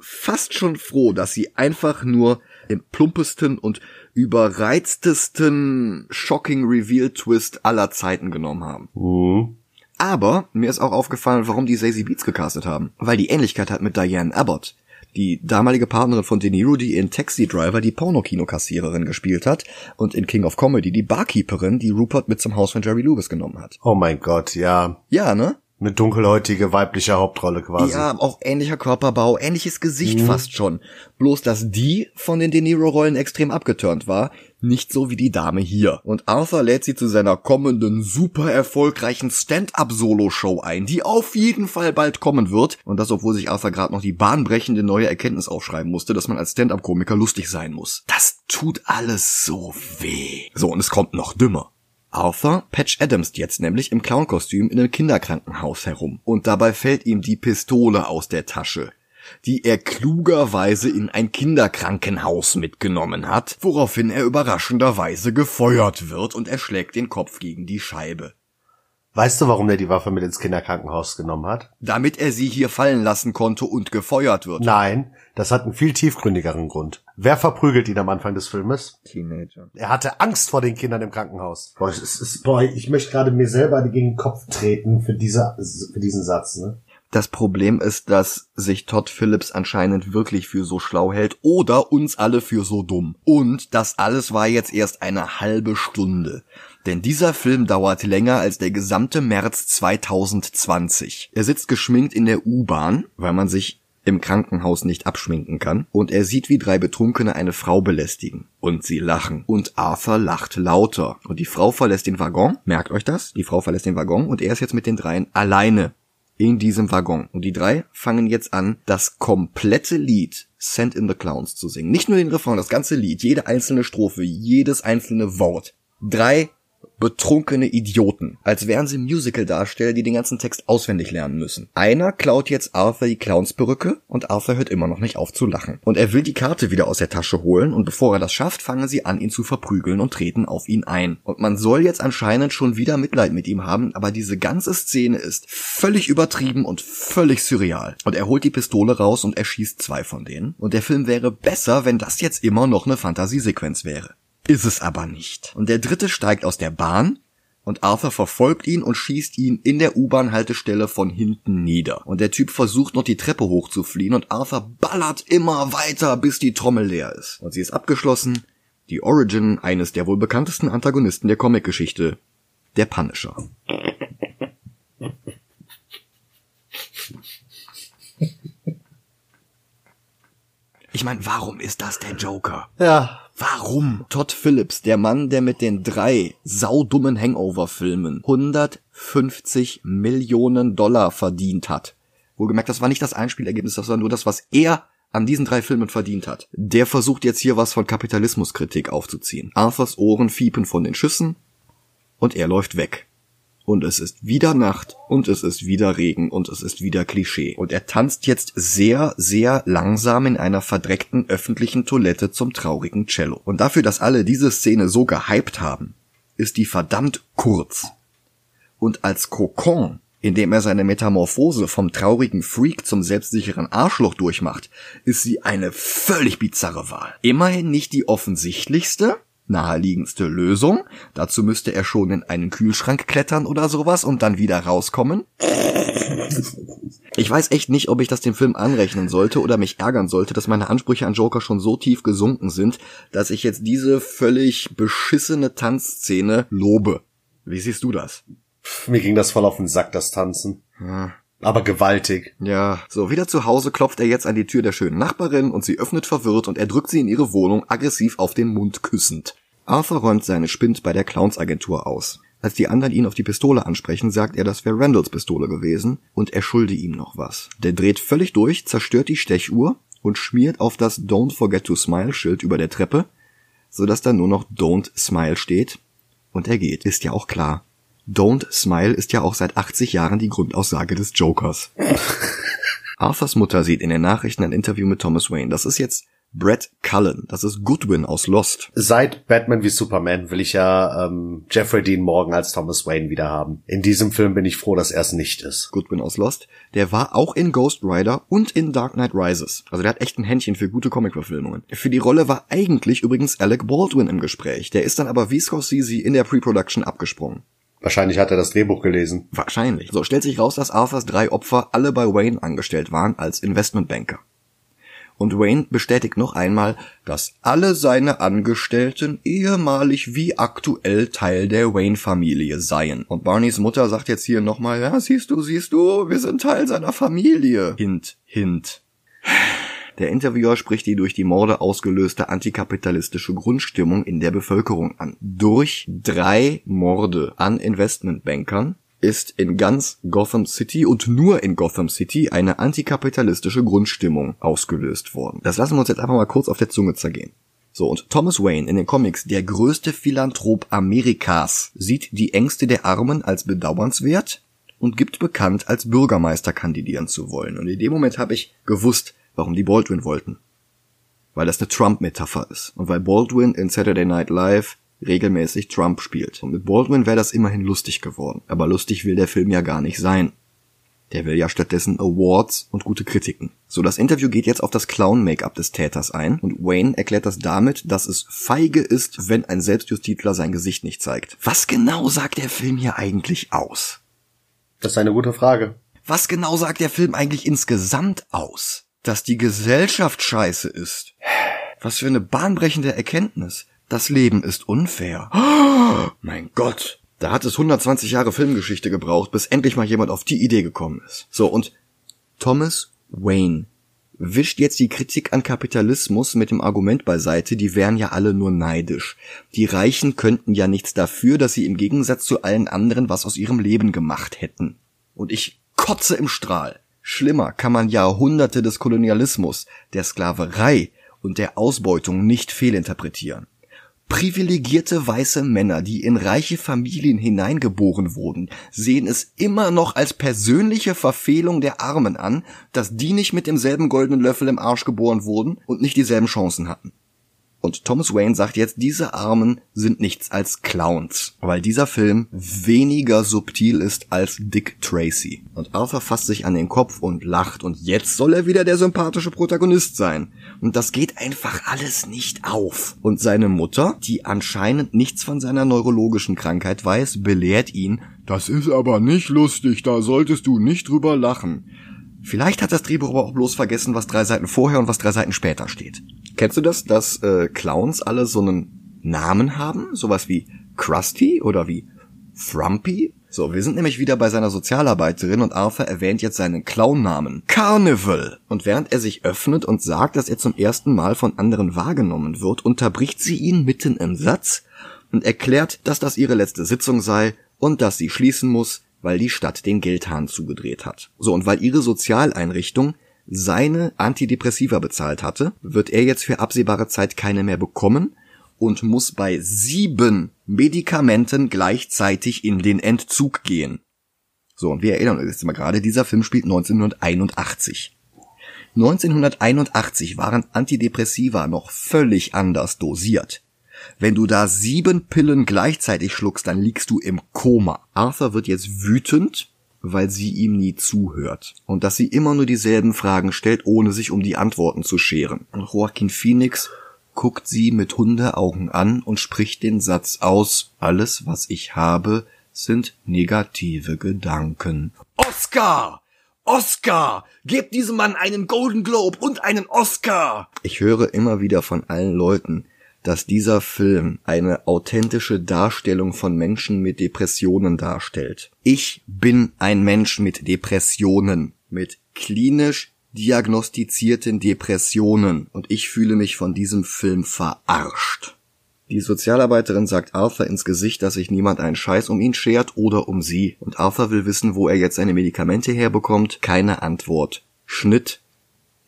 Speaker 1: fast schon froh, dass sie einfach nur den plumpesten und überreiztesten Shocking Reveal Twist aller Zeiten genommen haben. Mhm. Aber mir ist auch aufgefallen, warum die Zazie Beats gecastet haben. Weil die Ähnlichkeit hat mit Diane Abbott die damalige Partnerin von De Niro, die in Taxi Driver die Pornokinokassiererin gespielt hat und in King of Comedy die Barkeeperin, die Rupert mit zum Haus von Jerry Lewis genommen hat.
Speaker 2: Oh mein Gott, ja.
Speaker 1: Ja, ne?
Speaker 2: Eine dunkelhäutige weibliche Hauptrolle quasi.
Speaker 1: Ja, auch ähnlicher Körperbau, ähnliches Gesicht mhm. fast schon. Bloß, dass die von den De Niro-Rollen extrem abgeturnt war, nicht so wie die Dame hier. Und Arthur lädt sie zu seiner kommenden, super erfolgreichen Stand-up-Solo-Show ein, die auf jeden Fall bald kommen wird. Und das, obwohl sich Arthur gerade noch die bahnbrechende neue Erkenntnis aufschreiben musste, dass man als Stand-up-Komiker lustig sein muss. Das tut alles so weh. So, und es kommt noch dümmer. Arthur Patch Adams jetzt nämlich im Clownkostüm in einem Kinderkrankenhaus herum. Und dabei fällt ihm die Pistole aus der Tasche die er klugerweise in ein Kinderkrankenhaus mitgenommen hat, woraufhin er überraschenderweise gefeuert wird und er schlägt den Kopf gegen die Scheibe.
Speaker 2: Weißt du, warum er die Waffe mit ins Kinderkrankenhaus genommen hat?
Speaker 1: Damit er sie hier fallen lassen konnte und gefeuert wird.
Speaker 2: Nein, das hat einen viel tiefgründigeren Grund. Wer verprügelt ihn am Anfang des Filmes?
Speaker 1: Teenager.
Speaker 2: Er hatte Angst vor den Kindern im Krankenhaus. Boah, ist, boah ich möchte gerade mir selber gegen den Kopf treten für, diese, für diesen Satz. Ne?
Speaker 1: Das Problem ist, dass sich Todd Phillips anscheinend wirklich für so schlau hält oder uns alle für so dumm. Und das alles war jetzt erst eine halbe Stunde. Denn dieser Film dauert länger als der gesamte März 2020. Er sitzt geschminkt in der U-Bahn, weil man sich im Krankenhaus nicht abschminken kann, und er sieht, wie drei Betrunkene eine Frau belästigen. Und sie lachen. Und Arthur lacht lauter. Und die Frau verlässt den Waggon. Merkt euch das? Die Frau verlässt den Waggon und er ist jetzt mit den dreien alleine in diesem Waggon. Und die drei fangen jetzt an, das komplette Lied Send in the Clowns zu singen. Nicht nur den Refrain, das ganze Lied, jede einzelne Strophe, jedes einzelne Wort. Drei betrunkene Idioten, als wären sie Musical-Darsteller, die den ganzen Text auswendig lernen müssen. Einer klaut jetzt Arthur die Clownsperücke und Arthur hört immer noch nicht auf zu lachen. Und er will die Karte wieder aus der Tasche holen und bevor er das schafft, fangen sie an, ihn zu verprügeln und treten auf ihn ein. Und man soll jetzt anscheinend schon wieder Mitleid mit ihm haben, aber diese ganze Szene ist völlig übertrieben und völlig surreal. Und er holt die Pistole raus und erschießt zwei von denen. Und der Film wäre besser, wenn das jetzt immer noch eine Fantasiesequenz wäre. Ist es aber nicht. Und der dritte steigt aus der Bahn und Arthur verfolgt ihn und schießt ihn in der U-Bahn-Haltestelle von hinten nieder. Und der Typ versucht noch die Treppe hochzufliehen und Arthur ballert immer weiter, bis die Trommel leer ist. Und sie ist abgeschlossen. Die Origin eines der wohl bekanntesten Antagonisten der Comicgeschichte, der Punisher. Ich meine, warum ist das der Joker?
Speaker 2: Ja,
Speaker 1: Warum? Todd Phillips, der Mann, der mit den drei saudummen Hangover-Filmen 150 Millionen Dollar verdient hat. Wohlgemerkt, das war nicht das Einspielergebnis, das war nur das, was er an diesen drei Filmen verdient hat. Der versucht jetzt hier was von Kapitalismuskritik aufzuziehen. Arthurs Ohren fiepen von den Schüssen und er läuft weg und es ist wieder Nacht und es ist wieder Regen und es ist wieder Klischee. Und er tanzt jetzt sehr, sehr langsam in einer verdreckten öffentlichen Toilette zum traurigen Cello. Und dafür, dass alle diese Szene so gehypt haben, ist die verdammt kurz. Und als Kokon, in dem er seine Metamorphose vom traurigen Freak zum selbstsicheren Arschloch durchmacht, ist sie eine völlig bizarre Wahl. Immerhin nicht die offensichtlichste, naheliegendste Lösung. Dazu müsste er schon in einen Kühlschrank klettern oder sowas und dann wieder rauskommen. Ich weiß echt nicht, ob ich das dem Film anrechnen sollte oder mich ärgern sollte, dass meine Ansprüche an Joker schon so tief gesunken sind, dass ich jetzt diese völlig beschissene Tanzszene lobe. Wie siehst du das?
Speaker 2: Pff, mir ging das voll auf den Sack, das Tanzen.
Speaker 1: Ja.
Speaker 2: Aber gewaltig.
Speaker 1: Ja, so wieder zu Hause klopft er jetzt an die Tür der schönen Nachbarin und sie öffnet verwirrt und er drückt sie in ihre Wohnung aggressiv auf den Mund küssend. Arthur räumt seine Spind bei der Clownsagentur aus. Als die anderen ihn auf die Pistole ansprechen, sagt er, das wäre Randalls Pistole gewesen und er schulde ihm noch was. Der dreht völlig durch, zerstört die Stechuhr und schmiert auf das Don't Forget to Smile Schild über der Treppe, sodass da nur noch Don't Smile steht und er geht. Ist ja auch klar. Don't Smile ist ja auch seit 80 Jahren die Grundaussage des Jokers. Arthurs Mutter sieht in den Nachrichten ein Interview mit Thomas Wayne. Das ist jetzt Brett Cullen. Das ist Goodwin aus Lost.
Speaker 2: Seit Batman wie Superman will ich ja ähm, Jeffrey Dean Morgan als Thomas Wayne wieder haben. In diesem Film bin ich froh, dass er es nicht ist.
Speaker 1: Goodwin aus Lost. Der war auch in Ghost Rider und in Dark Knight Rises. Also der hat echt ein Händchen für gute Comic-Verfilmungen. Für die Rolle war eigentlich übrigens Alec Baldwin im Gespräch. Der ist dann aber wie Scorsese in der Pre-Production abgesprungen.
Speaker 2: Wahrscheinlich hat er das Drehbuch gelesen.
Speaker 1: Wahrscheinlich. So stellt sich raus, dass Arthurs drei Opfer alle bei Wayne angestellt waren als Investmentbanker. Und Wayne bestätigt noch einmal, dass alle seine Angestellten ehemalig wie aktuell Teil der Wayne-Familie seien. Und Barneys Mutter sagt jetzt hier nochmal, ja, siehst du, siehst du, wir sind Teil seiner Familie. Hint, hint. Der Interviewer spricht die durch die Morde ausgelöste antikapitalistische Grundstimmung in der Bevölkerung an. Durch drei Morde an Investmentbankern ist in ganz Gotham City und nur in Gotham City eine antikapitalistische Grundstimmung ausgelöst worden. Das lassen wir uns jetzt einfach mal kurz auf der Zunge zergehen. So, und Thomas Wayne in den Comics, der größte Philanthrop Amerikas, sieht die Ängste der Armen als bedauernswert und gibt bekannt, als Bürgermeister kandidieren zu wollen. Und in dem Moment habe ich gewusst, warum die Baldwin wollten. Weil das eine Trump-Metapher ist. Und weil Baldwin in Saturday Night Live regelmäßig Trump spielt. Und mit Baldwin wäre das immerhin lustig geworden. Aber lustig will der Film ja gar nicht sein. Der will ja stattdessen Awards und gute Kritiken. So, das Interview geht jetzt auf das Clown-Make-up des Täters ein und Wayne erklärt das damit, dass es feige ist, wenn ein Selbstjustitler sein Gesicht nicht zeigt. Was genau sagt der Film hier eigentlich aus?
Speaker 2: Das ist eine gute Frage.
Speaker 1: Was genau sagt der Film eigentlich insgesamt aus? Dass die Gesellschaft scheiße ist. Was für eine bahnbrechende Erkenntnis. Das Leben ist unfair. Oh, mein Gott. Da hat es 120 Jahre Filmgeschichte gebraucht, bis endlich mal jemand auf die Idee gekommen ist. So, und Thomas Wayne wischt jetzt die Kritik an Kapitalismus mit dem Argument beiseite, die wären ja alle nur neidisch. Die Reichen könnten ja nichts dafür, dass sie im Gegensatz zu allen anderen was aus ihrem Leben gemacht hätten. Und ich kotze im Strahl. Schlimmer kann man Jahrhunderte des Kolonialismus, der Sklaverei und der Ausbeutung nicht fehlinterpretieren. Privilegierte weiße Männer, die in reiche Familien hineingeboren wurden, sehen es immer noch als persönliche Verfehlung der Armen an, dass die nicht mit demselben goldenen Löffel im Arsch geboren wurden und nicht dieselben Chancen hatten. Und Thomas Wayne sagt jetzt, diese Armen sind nichts als Clowns, weil dieser Film weniger subtil ist als Dick Tracy. Und Arthur fasst sich an den Kopf und lacht und jetzt soll er wieder der sympathische Protagonist sein. Und das geht einfach alles nicht auf. Und seine Mutter, die anscheinend nichts von seiner neurologischen Krankheit weiß, belehrt ihn, das ist aber nicht lustig, da solltest du nicht drüber lachen. Vielleicht hat das Drehbuch aber auch bloß vergessen, was drei Seiten vorher und was drei Seiten später steht. Kennst du das, dass äh, Clowns alle so einen Namen haben? Sowas wie Krusty oder wie Frumpy? So, wir sind nämlich wieder bei seiner Sozialarbeiterin und Arthur erwähnt jetzt seinen Clownnamen. Carnival! Und während er sich öffnet und sagt, dass er zum ersten Mal von anderen wahrgenommen wird, unterbricht sie ihn mitten im Satz und erklärt, dass das ihre letzte Sitzung sei und dass sie schließen muss, weil die Stadt den Geldhahn zugedreht hat. So, und weil ihre Sozialeinrichtung seine Antidepressiva bezahlt hatte, wird er jetzt für absehbare Zeit keine mehr bekommen und muss bei sieben Medikamenten gleichzeitig in den Entzug gehen. So, und wir erinnern uns jetzt mal gerade, dieser Film spielt 1981. 1981 waren Antidepressiva noch völlig anders dosiert. Wenn du da sieben Pillen gleichzeitig schluckst, dann liegst du im Koma. Arthur wird jetzt wütend weil sie ihm nie zuhört und dass sie immer nur dieselben Fragen stellt, ohne sich um die Antworten zu scheren. Und Joaquin Phoenix guckt sie mit Hundeaugen an und spricht den Satz aus, alles, was ich habe, sind negative Gedanken. Oscar! Oscar! Gebt diesem Mann einen Golden Globe und einen Oscar! Ich höre immer wieder von allen Leuten, dass dieser Film eine authentische Darstellung von Menschen mit Depressionen darstellt. Ich bin ein Mensch mit Depressionen, mit klinisch diagnostizierten Depressionen und ich fühle mich von diesem Film verarscht. Die Sozialarbeiterin sagt Arthur ins Gesicht, dass sich niemand einen Scheiß um ihn schert oder um sie und Arthur will wissen, wo er jetzt seine Medikamente herbekommt. Keine Antwort. Schnitt.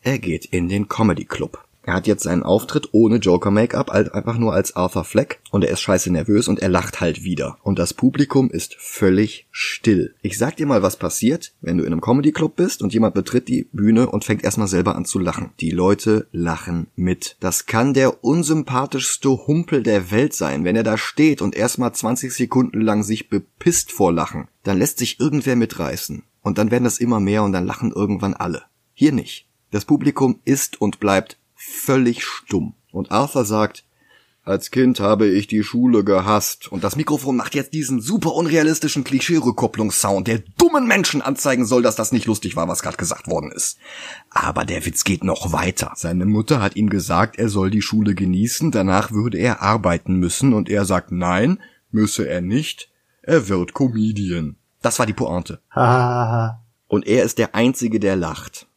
Speaker 1: Er geht in den Comedy Club. Er hat jetzt seinen Auftritt ohne Joker-Make-up, einfach nur als Arthur Fleck und er ist scheiße nervös und er lacht halt wieder. Und das Publikum ist völlig still. Ich sag dir mal, was passiert, wenn du in einem Comedy-Club bist und jemand betritt die Bühne und fängt erstmal selber an zu lachen. Die Leute lachen mit. Das kann der unsympathischste Humpel der Welt sein, wenn er da steht und erstmal 20 Sekunden lang sich bepisst vor Lachen. Dann lässt sich irgendwer mitreißen. Und dann werden das immer mehr und dann lachen irgendwann alle. Hier nicht. Das Publikum ist und bleibt völlig stumm. Und Arthur sagt, als Kind habe ich die Schule gehasst. Und das Mikrofon macht jetzt diesen super unrealistischen Klischee-Rückkopplungssound, der dummen Menschen anzeigen soll, dass das nicht lustig war, was gerade gesagt worden ist. Aber der Witz geht noch weiter. Seine Mutter hat ihm gesagt, er soll die Schule genießen, danach würde er arbeiten müssen, und er sagt nein, müsse er nicht, er wird Comedian. Das war die Pointe. und er ist der Einzige, der lacht.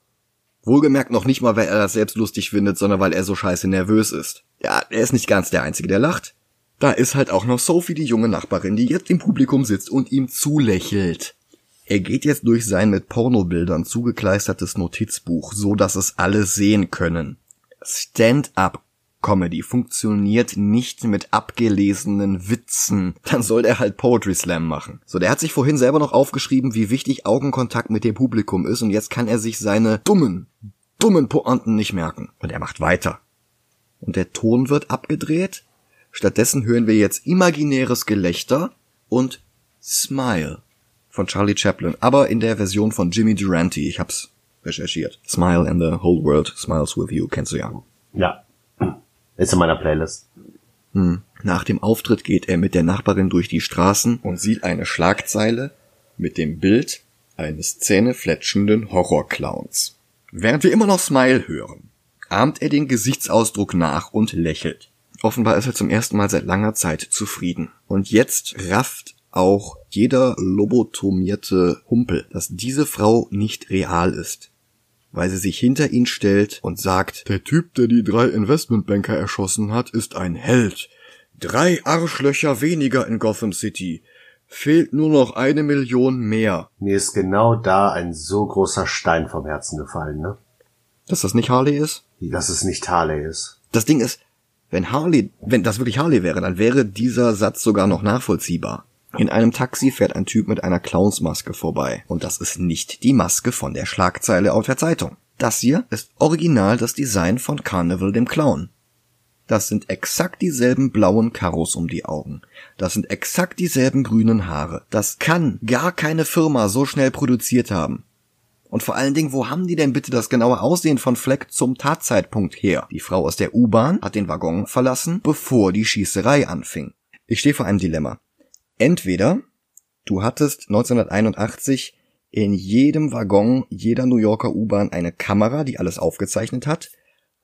Speaker 1: Wohlgemerkt noch nicht mal, weil er das selbst lustig findet, sondern weil er so scheiße nervös ist. Ja, er ist nicht ganz der Einzige, der lacht. Da ist halt auch noch Sophie, die junge Nachbarin, die jetzt im Publikum sitzt und ihm zulächelt. Er geht jetzt durch sein mit Pornobildern zugekleistertes Notizbuch, so dass es alle sehen können. Stand-up Comedy funktioniert nicht mit abgelesenen Witzen, dann soll er halt Poetry Slam machen. So, der hat sich vorhin selber noch aufgeschrieben, wie wichtig Augenkontakt mit dem Publikum ist und jetzt kann er sich seine dummen, dummen Pointen nicht merken. Und er macht weiter. Und der Ton wird abgedreht. Stattdessen hören wir jetzt imaginäres Gelächter und Smile von Charlie Chaplin, aber in der Version von Jimmy Durante. Ich hab's recherchiert. Smile and the whole world smiles with you, kennst du ja.
Speaker 2: Ja. Ist in meiner Playlist.
Speaker 1: Hm. Nach dem Auftritt geht er mit der Nachbarin durch die Straßen und sieht eine Schlagzeile mit dem Bild eines zähnefletschenden Horrorclowns. Während wir immer noch Smile hören, ahmt er den Gesichtsausdruck nach und lächelt. Offenbar ist er zum ersten Mal seit langer Zeit zufrieden. Und jetzt rafft auch jeder lobotomierte Humpel, dass diese Frau nicht real ist. Weil sie sich hinter ihn stellt und sagt, der Typ, der die drei Investmentbanker erschossen hat, ist ein Held. Drei Arschlöcher weniger in Gotham City. Fehlt nur noch eine Million mehr.
Speaker 2: Mir ist genau da ein so großer Stein vom Herzen gefallen, ne?
Speaker 1: Dass das nicht Harley ist?
Speaker 2: Dass es nicht Harley ist.
Speaker 1: Das Ding ist, wenn Harley, wenn das wirklich Harley wäre, dann wäre dieser Satz sogar noch nachvollziehbar. In einem Taxi fährt ein Typ mit einer Clownsmaske vorbei. Und das ist nicht die Maske von der Schlagzeile auf der Zeitung. Das hier ist original das Design von Carnival dem Clown. Das sind exakt dieselben blauen Karos um die Augen. Das sind exakt dieselben grünen Haare. Das kann gar keine Firma so schnell produziert haben. Und vor allen Dingen, wo haben die denn bitte das genaue Aussehen von Fleck zum Tatzeitpunkt her? Die Frau aus der U-Bahn hat den Waggon verlassen, bevor die Schießerei anfing. Ich stehe vor einem Dilemma. Entweder du hattest 1981 in jedem Waggon jeder New Yorker U-Bahn eine Kamera, die alles aufgezeichnet hat,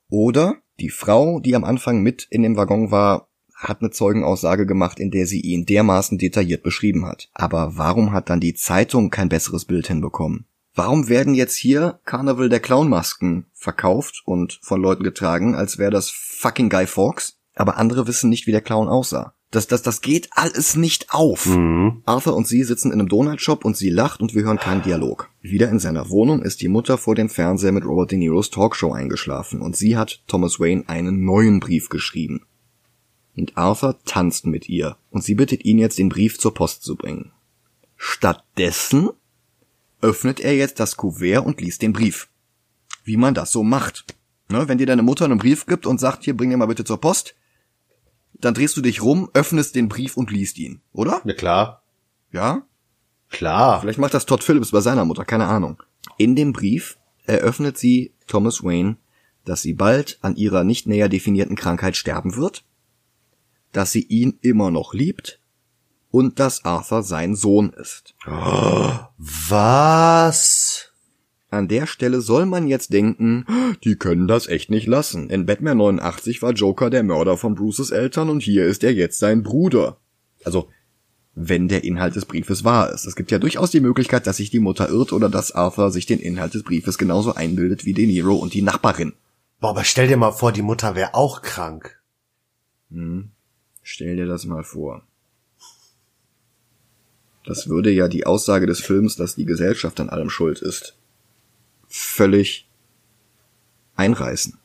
Speaker 1: oder die Frau, die am Anfang mit in dem Waggon war, hat eine Zeugenaussage gemacht, in der sie ihn dermaßen detailliert beschrieben hat. Aber warum hat dann die Zeitung kein besseres Bild hinbekommen? Warum werden jetzt hier Carnival der Clownmasken verkauft und von Leuten getragen, als wäre das fucking Guy Fawkes? Aber andere wissen nicht, wie der Clown aussah. Das, das, das geht alles nicht auf.
Speaker 2: Mhm.
Speaker 1: Arthur und sie sitzen in einem Donutshop und sie lacht und wir hören keinen Dialog. Wieder in seiner Wohnung ist die Mutter vor dem Fernseher mit Robert De Niros Talkshow eingeschlafen und sie hat Thomas Wayne einen neuen Brief geschrieben. Und Arthur tanzt mit ihr und sie bittet ihn jetzt den Brief zur Post zu bringen. Stattdessen öffnet er jetzt das Kuvert und liest den Brief. Wie man das so macht. Ne, wenn dir deine Mutter einen Brief gibt und sagt, hier bring den mal bitte zur Post, dann drehst du dich rum, öffnest den Brief und liest ihn, oder?
Speaker 2: Ja klar.
Speaker 1: Ja?
Speaker 2: Klar.
Speaker 1: Vielleicht macht das Todd Phillips bei seiner Mutter, keine Ahnung. In dem Brief eröffnet sie Thomas Wayne, dass sie bald an ihrer nicht näher definierten Krankheit sterben wird, dass sie ihn immer noch liebt und dass Arthur sein Sohn ist.
Speaker 2: Was?
Speaker 1: An der Stelle soll man jetzt denken, die können das echt nicht lassen. In Batman 89 war Joker der Mörder von Bruces Eltern und hier ist er jetzt sein Bruder. Also, wenn der Inhalt des Briefes wahr ist. Es gibt ja durchaus die Möglichkeit, dass sich die Mutter irrt oder dass Arthur sich den Inhalt des Briefes genauso einbildet wie De Niro und die Nachbarin.
Speaker 2: Boah, aber stell dir mal vor, die Mutter wäre auch krank.
Speaker 1: Hm. Stell dir das mal vor. Das würde ja die Aussage des Films, dass die Gesellschaft an allem schuld ist, völlig einreißen.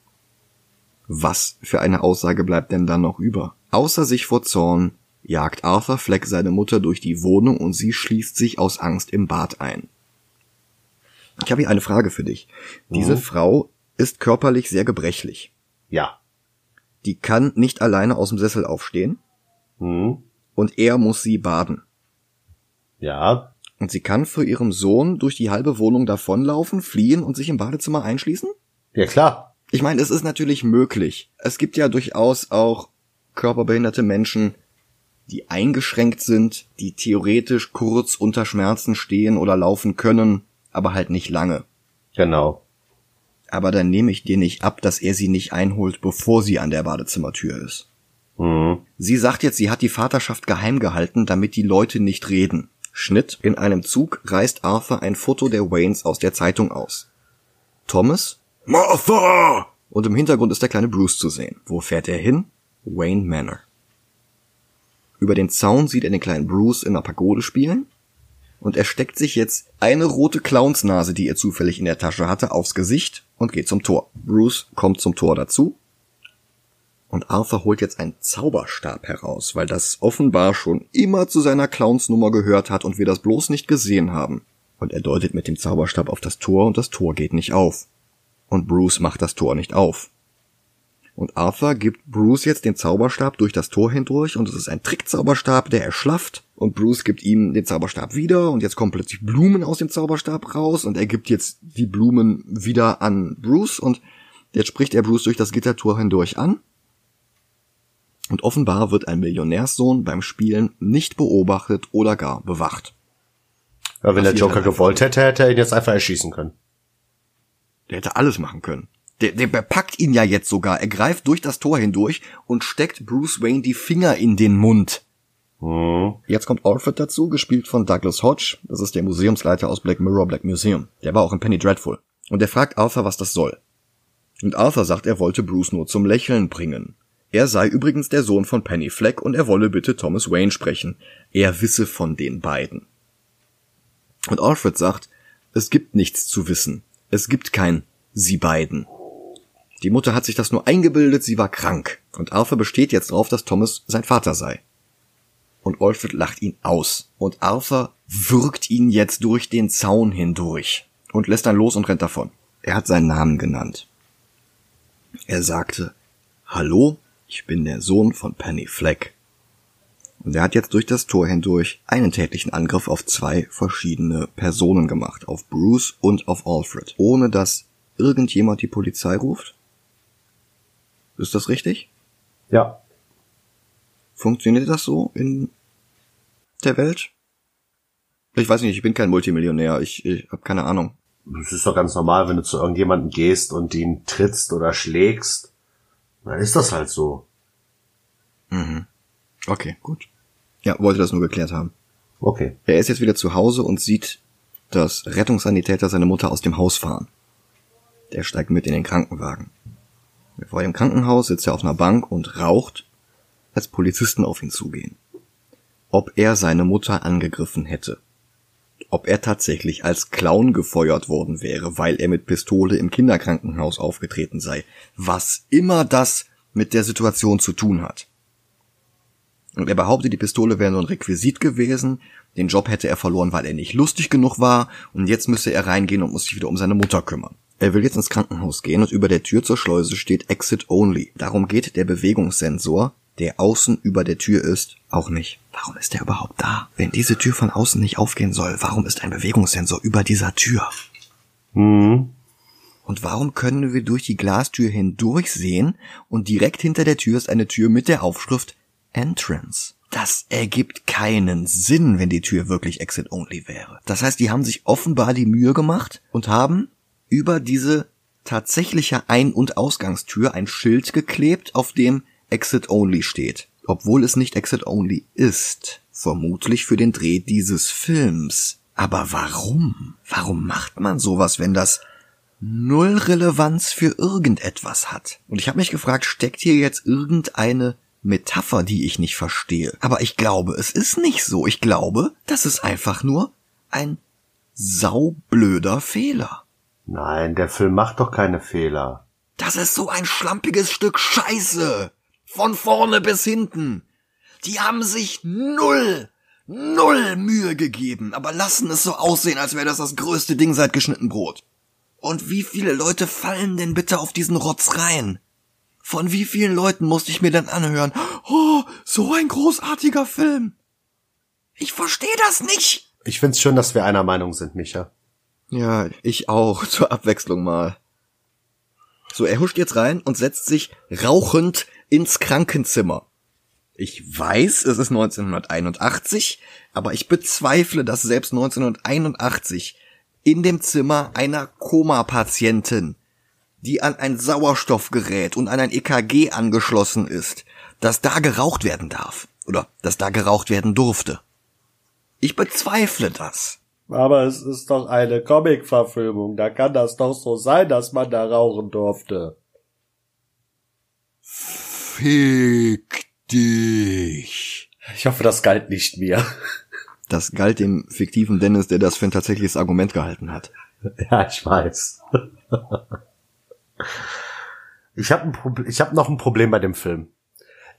Speaker 1: Was für eine Aussage bleibt denn dann noch über? Außer sich vor Zorn jagt Arthur Fleck seine Mutter durch die Wohnung und sie schließt sich aus Angst im Bad ein. Ich habe hier eine Frage für dich. Diese
Speaker 2: Mhm.
Speaker 1: Frau ist körperlich sehr gebrechlich.
Speaker 2: Ja.
Speaker 1: Die kann nicht alleine aus dem Sessel aufstehen
Speaker 2: Hm.
Speaker 1: und er muss sie baden.
Speaker 2: Ja.
Speaker 1: Und sie kann für ihrem Sohn durch die halbe Wohnung davonlaufen, fliehen und sich im Badezimmer einschließen?
Speaker 2: Ja klar.
Speaker 1: Ich meine, es ist natürlich möglich. Es gibt ja durchaus auch körperbehinderte Menschen, die eingeschränkt sind, die theoretisch kurz unter Schmerzen stehen oder laufen können, aber halt nicht lange.
Speaker 2: Genau.
Speaker 1: Aber dann nehme ich dir nicht ab, dass er sie nicht einholt, bevor sie an der Badezimmertür ist.
Speaker 2: Hm.
Speaker 1: Sie sagt jetzt, sie hat die Vaterschaft geheim gehalten, damit die Leute nicht reden. Schnitt. In einem Zug reißt Arthur ein Foto der Waynes aus der Zeitung aus. Thomas? Martha! Und im Hintergrund ist der kleine Bruce zu sehen. Wo fährt er hin? Wayne Manor. Über den Zaun sieht er den kleinen Bruce in einer Pagode spielen. Und er steckt sich jetzt eine rote Clownsnase, die er zufällig in der Tasche hatte, aufs Gesicht und geht zum Tor. Bruce kommt zum Tor dazu und Arthur holt jetzt einen Zauberstab heraus, weil das offenbar schon immer zu seiner Clownsnummer gehört hat und wir das bloß nicht gesehen haben. Und er deutet mit dem Zauberstab auf das Tor und das Tor geht nicht auf. Und Bruce macht das Tor nicht auf. Und Arthur gibt Bruce jetzt den Zauberstab durch das Tor hindurch und es ist ein Trickzauberstab, der erschlafft und Bruce gibt ihm den Zauberstab wieder und jetzt kommen plötzlich Blumen aus dem Zauberstab raus und er gibt jetzt die Blumen wieder an Bruce und jetzt spricht er Bruce durch das Gittertor hindurch an und offenbar wird ein Millionärssohn beim Spielen nicht beobachtet oder gar bewacht.
Speaker 2: Ja, wenn der
Speaker 1: Passiert
Speaker 2: Joker
Speaker 1: halt
Speaker 2: gewollt hätte, hätte er ihn jetzt einfach erschießen können.
Speaker 1: Der hätte alles machen können. Der, der bepackt ihn ja jetzt sogar. Er greift durch das Tor hindurch und steckt Bruce Wayne die Finger in den Mund.
Speaker 2: Hm.
Speaker 1: Jetzt kommt Alfred dazu, gespielt von Douglas Hodge. Das ist der Museumsleiter aus Black Mirror Black Museum. Der war auch in Penny Dreadful. Und er fragt Arthur, was das soll. Und Arthur sagt, er wollte Bruce nur zum Lächeln bringen. Er sei übrigens der Sohn von Penny Fleck und er wolle bitte Thomas Wayne sprechen. Er wisse von den beiden. Und Alfred sagt, es gibt nichts zu wissen. Es gibt kein Sie beiden. Die Mutter hat sich das nur eingebildet, sie war krank. Und Arthur besteht jetzt darauf, dass Thomas sein Vater sei. Und Alfred lacht ihn aus. Und Arthur würgt ihn jetzt durch den Zaun hindurch. Und lässt dann los und rennt davon. Er hat seinen Namen genannt. Er sagte, Hallo, ich bin der Sohn von Penny Fleck. Und er hat jetzt durch das Tor hindurch einen tätlichen Angriff auf zwei verschiedene Personen gemacht. Auf Bruce und auf Alfred. Ohne dass irgendjemand die Polizei ruft? Ist das richtig?
Speaker 2: Ja.
Speaker 1: Funktioniert das so in der Welt? Ich weiß nicht, ich bin kein Multimillionär, ich, ich habe keine Ahnung.
Speaker 2: Es ist doch ganz normal, wenn du zu irgendjemandem gehst und ihn trittst oder schlägst. Dann ist das halt so.
Speaker 1: Mhm. Okay, gut. Ja, wollte das nur geklärt haben.
Speaker 2: Okay.
Speaker 1: Er ist jetzt wieder zu Hause und sieht, dass Rettungssanitäter seine Mutter aus dem Haus fahren. Der steigt mit in den Krankenwagen. Vor dem Krankenhaus sitzt er auf einer Bank und raucht, als Polizisten auf ihn zugehen. Ob er seine Mutter angegriffen hätte. Ob er tatsächlich als Clown gefeuert worden wäre, weil er mit Pistole im Kinderkrankenhaus aufgetreten sei. Was immer das mit der Situation zu tun hat. Und er behauptet, die Pistole wäre nur ein Requisit gewesen, den Job hätte er verloren, weil er nicht lustig genug war, und jetzt müsse er reingehen und muss sich wieder um seine Mutter kümmern. Er will jetzt ins Krankenhaus gehen und über der Tür zur Schleuse steht Exit Only. Darum geht der Bewegungssensor, der außen über der Tür ist, auch nicht. Warum ist der überhaupt da? Wenn diese Tür von außen nicht aufgehen soll, warum ist ein Bewegungssensor über dieser Tür?
Speaker 2: Mhm.
Speaker 1: Und warum können wir durch die Glastür hindurch sehen und direkt hinter der Tür ist eine Tür mit der Aufschrift Entrance? Das ergibt keinen Sinn, wenn die Tür wirklich Exit Only wäre. Das heißt, die haben sich offenbar die Mühe gemacht und haben über diese tatsächliche Ein- und Ausgangstür ein Schild geklebt, auf dem Exit Only steht. Obwohl es nicht Exit Only ist. Vermutlich für den Dreh dieses Films. Aber warum? Warum macht man sowas, wenn das null Relevanz für irgendetwas hat? Und ich habe mich gefragt, steckt hier jetzt irgendeine Metapher, die ich nicht verstehe? Aber ich glaube, es ist nicht so. Ich glaube, das ist einfach nur ein saublöder Fehler.
Speaker 2: Nein, der Film macht doch keine Fehler.
Speaker 1: Das ist so ein schlampiges Stück Scheiße. Von vorne bis hinten. Die haben sich null, null Mühe gegeben, aber lassen es so aussehen, als wäre das das größte Ding seit geschnitten Brot. Und wie viele Leute fallen denn bitte auf diesen Rotz rein? Von wie vielen Leuten musste ich mir dann anhören, oh, so ein großartiger Film. Ich verstehe das nicht.
Speaker 2: Ich find's schön, dass wir einer Meinung sind, Micha.
Speaker 1: Ja, ich auch, zur Abwechslung mal. So, er huscht jetzt rein und setzt sich rauchend ins Krankenzimmer. Ich weiß, es ist 1981, aber ich bezweifle, dass selbst 1981 in dem Zimmer einer Koma-Patientin, die an ein Sauerstoffgerät und an ein EKG angeschlossen ist, dass da geraucht werden darf. Oder dass da geraucht werden durfte. Ich bezweifle das.
Speaker 2: Aber es ist doch eine Comic-Verfilmung. Da kann das doch so sein, dass man da rauchen durfte.
Speaker 1: Fick dich.
Speaker 2: Ich hoffe, das galt nicht mir.
Speaker 1: Das galt dem fiktiven Dennis, der das für ein tatsächliches Argument gehalten hat.
Speaker 2: Ja, ich weiß. Ich habe ich hab noch ein Problem bei dem Film.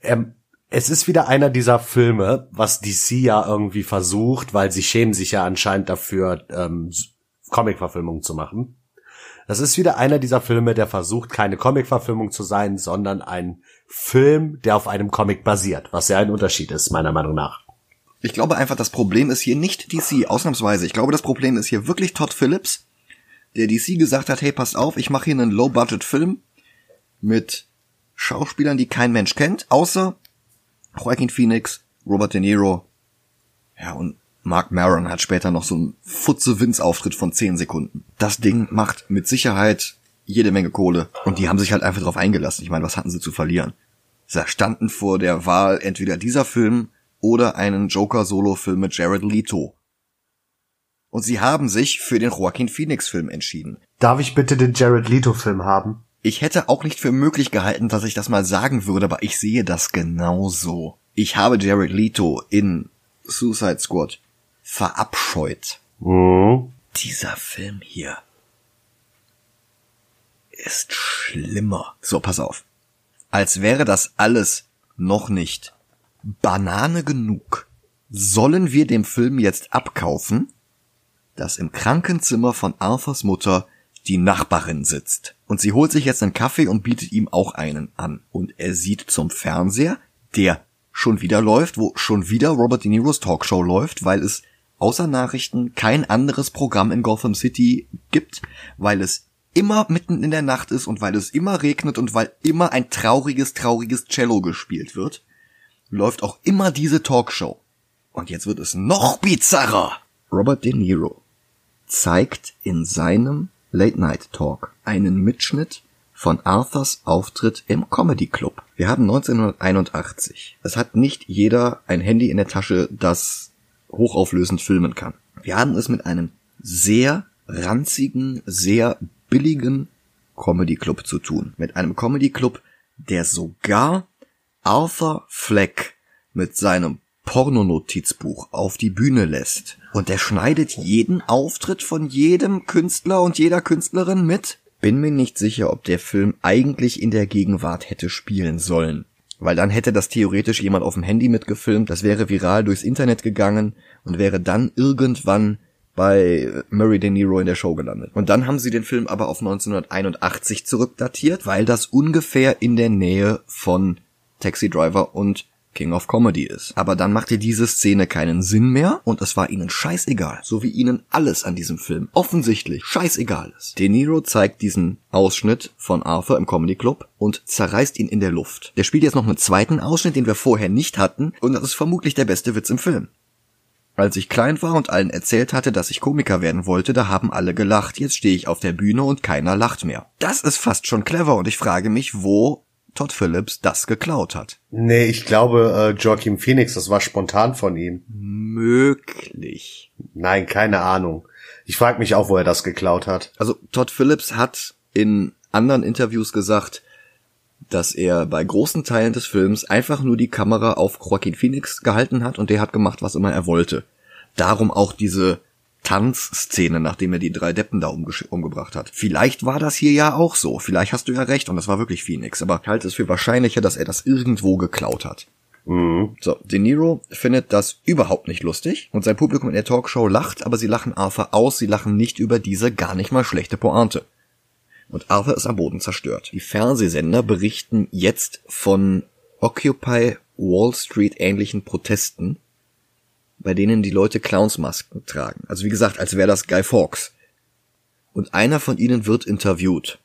Speaker 2: Ähm, es ist wieder einer dieser Filme, was DC ja irgendwie versucht, weil sie schämen sich ja anscheinend dafür, ähm, Comic-Verfilmungen zu machen. Das ist wieder einer dieser Filme, der versucht, keine Comic-Verfilmung zu sein, sondern ein Film, der auf einem Comic basiert, was ja ein Unterschied ist, meiner Meinung nach.
Speaker 1: Ich glaube einfach, das Problem ist hier nicht DC, ausnahmsweise. Ich glaube, das Problem ist hier wirklich Todd Phillips, der DC gesagt hat, hey, passt auf, ich mache hier einen Low-Budget-Film mit Schauspielern, die kein Mensch kennt, außer Joaquin Phoenix, Robert De Niro, ja, und Mark Maron hat später noch so einen Futze-Winz-Auftritt von 10 Sekunden. Das Ding macht mit Sicherheit jede Menge Kohle. Und die haben sich halt einfach drauf eingelassen. Ich meine, was hatten sie zu verlieren? Sie standen vor der Wahl entweder dieser Film oder einen Joker-Solo-Film mit Jared Leto. Und sie haben sich für den Joaquin Phoenix-Film entschieden.
Speaker 2: Darf ich bitte den Jared Leto-Film haben?
Speaker 1: Ich hätte auch nicht für möglich gehalten, dass ich das mal sagen würde, aber ich sehe das genauso. Ich habe Jared Leto in Suicide Squad verabscheut.
Speaker 2: Mhm.
Speaker 1: Dieser Film hier ist schlimmer. So, pass auf. Als wäre das alles noch nicht Banane genug, sollen wir dem Film jetzt abkaufen, dass im Krankenzimmer von Arthurs Mutter die Nachbarin sitzt. Und sie holt sich jetzt einen Kaffee und bietet ihm auch einen an. Und er sieht zum Fernseher, der schon wieder läuft, wo schon wieder Robert De Niros Talkshow läuft, weil es außer Nachrichten kein anderes Programm in Gotham City gibt, weil es immer mitten in der Nacht ist und weil es immer regnet und weil immer ein trauriges, trauriges Cello gespielt wird, läuft auch immer diese Talkshow. Und jetzt wird es noch bizarrer. Robert De Niro zeigt in seinem Late Night Talk einen Mitschnitt von Arthurs Auftritt im Comedy Club. Wir haben 1981. Es hat nicht jeder ein Handy in der Tasche, das hochauflösend filmen kann. Wir haben es mit einem sehr ranzigen, sehr billigen Comedy Club zu tun. Mit einem Comedy Club, der sogar Arthur Fleck mit seinem Pornonotizbuch auf die Bühne lässt. Und er schneidet jeden Auftritt von jedem Künstler und jeder Künstlerin mit. Bin mir nicht sicher, ob der Film eigentlich in der Gegenwart hätte spielen sollen. Weil dann hätte das theoretisch jemand auf dem Handy mitgefilmt, das wäre viral durchs Internet gegangen und wäre dann irgendwann bei Murray De Niro in der Show gelandet. Und dann haben sie den Film aber auf 1981 zurückdatiert, weil das ungefähr in der Nähe von Taxi Driver und King of Comedy ist. Aber dann machte diese Szene keinen Sinn mehr und es war ihnen scheißegal, so wie ihnen alles an diesem Film offensichtlich scheißegal ist. De Niro zeigt diesen Ausschnitt von Arthur im Comedy Club und zerreißt ihn in der Luft. Der spielt jetzt noch einen zweiten Ausschnitt, den wir vorher nicht hatten und das ist vermutlich der beste Witz im Film. Als ich klein war und allen erzählt hatte, dass ich Komiker werden wollte, da haben alle gelacht. Jetzt stehe ich auf der Bühne und keiner lacht mehr. Das ist fast schon clever und ich frage mich, wo Todd Phillips das geklaut hat.
Speaker 2: Nee, ich glaube, äh, Joaquin Phoenix, das war spontan von ihm.
Speaker 1: Möglich.
Speaker 2: Nein, keine Ahnung. Ich frage mich auch, wo er das geklaut hat.
Speaker 1: Also Todd Phillips hat in anderen Interviews gesagt, dass er bei großen Teilen des Films einfach nur die Kamera auf Joaquin Phoenix gehalten hat und der hat gemacht, was immer er wollte. Darum auch diese Tanzszene, nachdem er die drei Deppen da umgebracht hat. Vielleicht war das hier ja auch so. Vielleicht hast du ja recht und das war wirklich Phoenix. Aber ich halte es für wahrscheinlicher, dass er das irgendwo geklaut hat.
Speaker 2: Mhm.
Speaker 1: So, De Niro findet das überhaupt nicht lustig und sein Publikum in der Talkshow lacht, aber sie lachen Arthur aus, sie lachen nicht über diese gar nicht mal schlechte Pointe. Und Arthur ist am Boden zerstört. Die Fernsehsender berichten jetzt von Occupy Wall Street ähnlichen Protesten, bei denen die Leute Clownsmasken tragen. Also wie gesagt, als wäre das Guy Fawkes. Und einer von ihnen wird interviewt.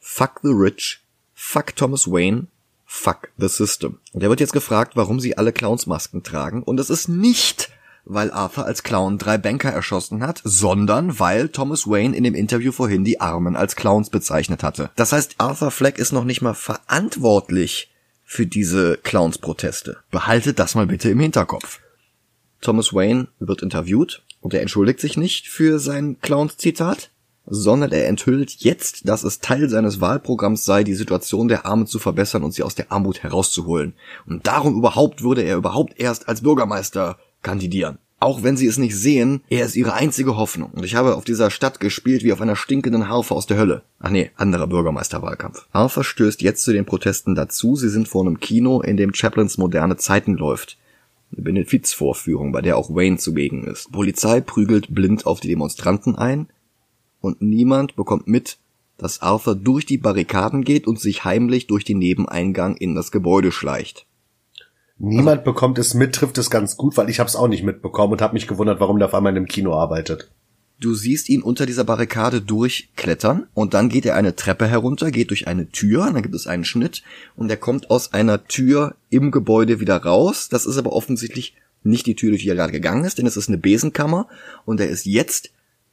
Speaker 1: Fuck the rich, fuck Thomas Wayne, fuck the system. Und er wird jetzt gefragt, warum sie alle Clownsmasken tragen. Und es ist nicht, weil Arthur als Clown drei Banker erschossen hat, sondern weil Thomas Wayne in dem Interview vorhin die Armen als Clowns bezeichnet hatte. Das heißt, Arthur Fleck ist noch nicht mal verantwortlich für diese Clowns-Proteste. Behaltet das mal bitte im Hinterkopf. Thomas Wayne wird interviewt und er entschuldigt sich nicht für sein Clowns-Zitat, sondern er enthüllt jetzt, dass es Teil seines Wahlprogramms sei, die Situation der Armen zu verbessern und sie aus der Armut herauszuholen. Und darum überhaupt würde er überhaupt erst als Bürgermeister kandidieren. Auch wenn sie es nicht sehen, er ist ihre einzige Hoffnung. Und ich habe auf dieser Stadt gespielt wie auf einer stinkenden Harfe aus der Hölle. Ach nee, anderer Bürgermeisterwahlkampf. Arthur stößt jetzt zu den Protesten dazu. Sie sind vor einem Kino, in dem Chaplins moderne Zeiten läuft. Eine Benefizvorführung, bei der auch Wayne zugegen ist. Polizei prügelt blind auf die Demonstranten ein und niemand bekommt mit, dass Arthur durch die Barrikaden geht und sich heimlich durch den Nebeneingang in das Gebäude schleicht.
Speaker 2: Niemand bekommt es mit, trifft es ganz gut, weil ich habe es auch nicht mitbekommen und habe mich gewundert, warum der auf einmal in einem Kino arbeitet.
Speaker 1: Du siehst ihn unter dieser Barrikade durchklettern und dann geht er eine Treppe herunter, geht durch eine Tür, dann gibt es einen Schnitt und er kommt aus einer Tür im Gebäude wieder raus. Das ist aber offensichtlich nicht die Tür, durch die er gerade gegangen ist, denn es ist eine Besenkammer und er ist jetzt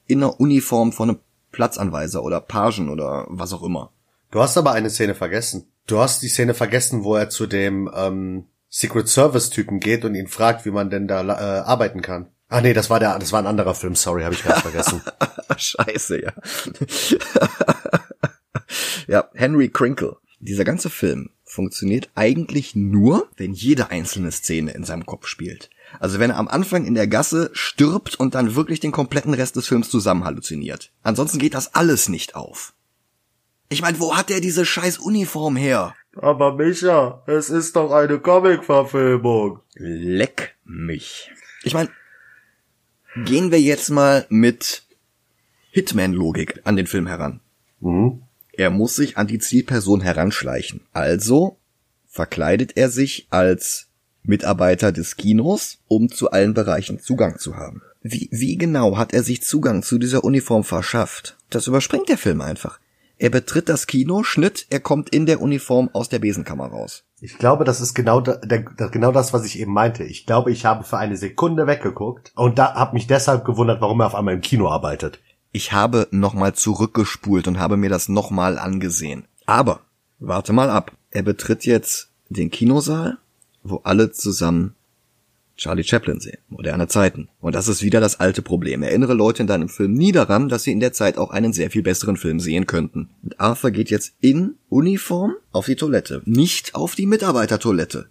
Speaker 1: in einer Uniform von einem Platzanweiser oder Pagen oder was auch immer.
Speaker 2: Du hast aber eine Szene vergessen. Du hast die Szene vergessen, wo er zu dem ähm, Secret Service Typen geht und ihn fragt, wie man denn da äh, arbeiten kann. Ah nee, das war der, das war ein anderer Film. Sorry, habe ich ganz vergessen.
Speaker 1: Scheiße, ja. ja, Henry Crinkle. Dieser ganze Film funktioniert eigentlich nur, wenn jede einzelne Szene in seinem Kopf spielt. Also wenn er am Anfang in der Gasse stirbt und dann wirklich den kompletten Rest des Films zusammen halluziniert. Ansonsten geht das alles nicht auf. Ich meine, wo hat er diese scheiß Uniform her?
Speaker 2: Aber Micha, es ist doch eine Comic-Verfilmung.
Speaker 1: Leck mich. Ich meine, gehen wir jetzt mal mit Hitman-Logik an den Film heran. Mhm. Er muss sich an die Zielperson heranschleichen. Also verkleidet er sich als Mitarbeiter des Kinos, um zu allen Bereichen Zugang zu haben. Wie, wie genau hat er sich Zugang zu dieser Uniform verschafft? Das überspringt der Film einfach. Er betritt das Kino, Schnitt, er kommt in der Uniform aus der Besenkammer raus.
Speaker 2: Ich glaube, das ist genau, der, genau das, was ich eben meinte. Ich glaube, ich habe für eine Sekunde weggeguckt und da habe mich deshalb gewundert, warum er auf einmal im Kino arbeitet.
Speaker 1: Ich habe nochmal zurückgespult und habe mir das nochmal angesehen. Aber, warte mal ab. Er betritt jetzt den Kinosaal, wo alle zusammen Charlie Chaplin sehen, moderne Zeiten. Und das ist wieder das alte Problem. Erinnere Leute in deinem Film nie daran, dass sie in der Zeit auch einen sehr viel besseren Film sehen könnten. Und Arthur geht jetzt in Uniform auf die Toilette, nicht auf die Mitarbeitertoilette,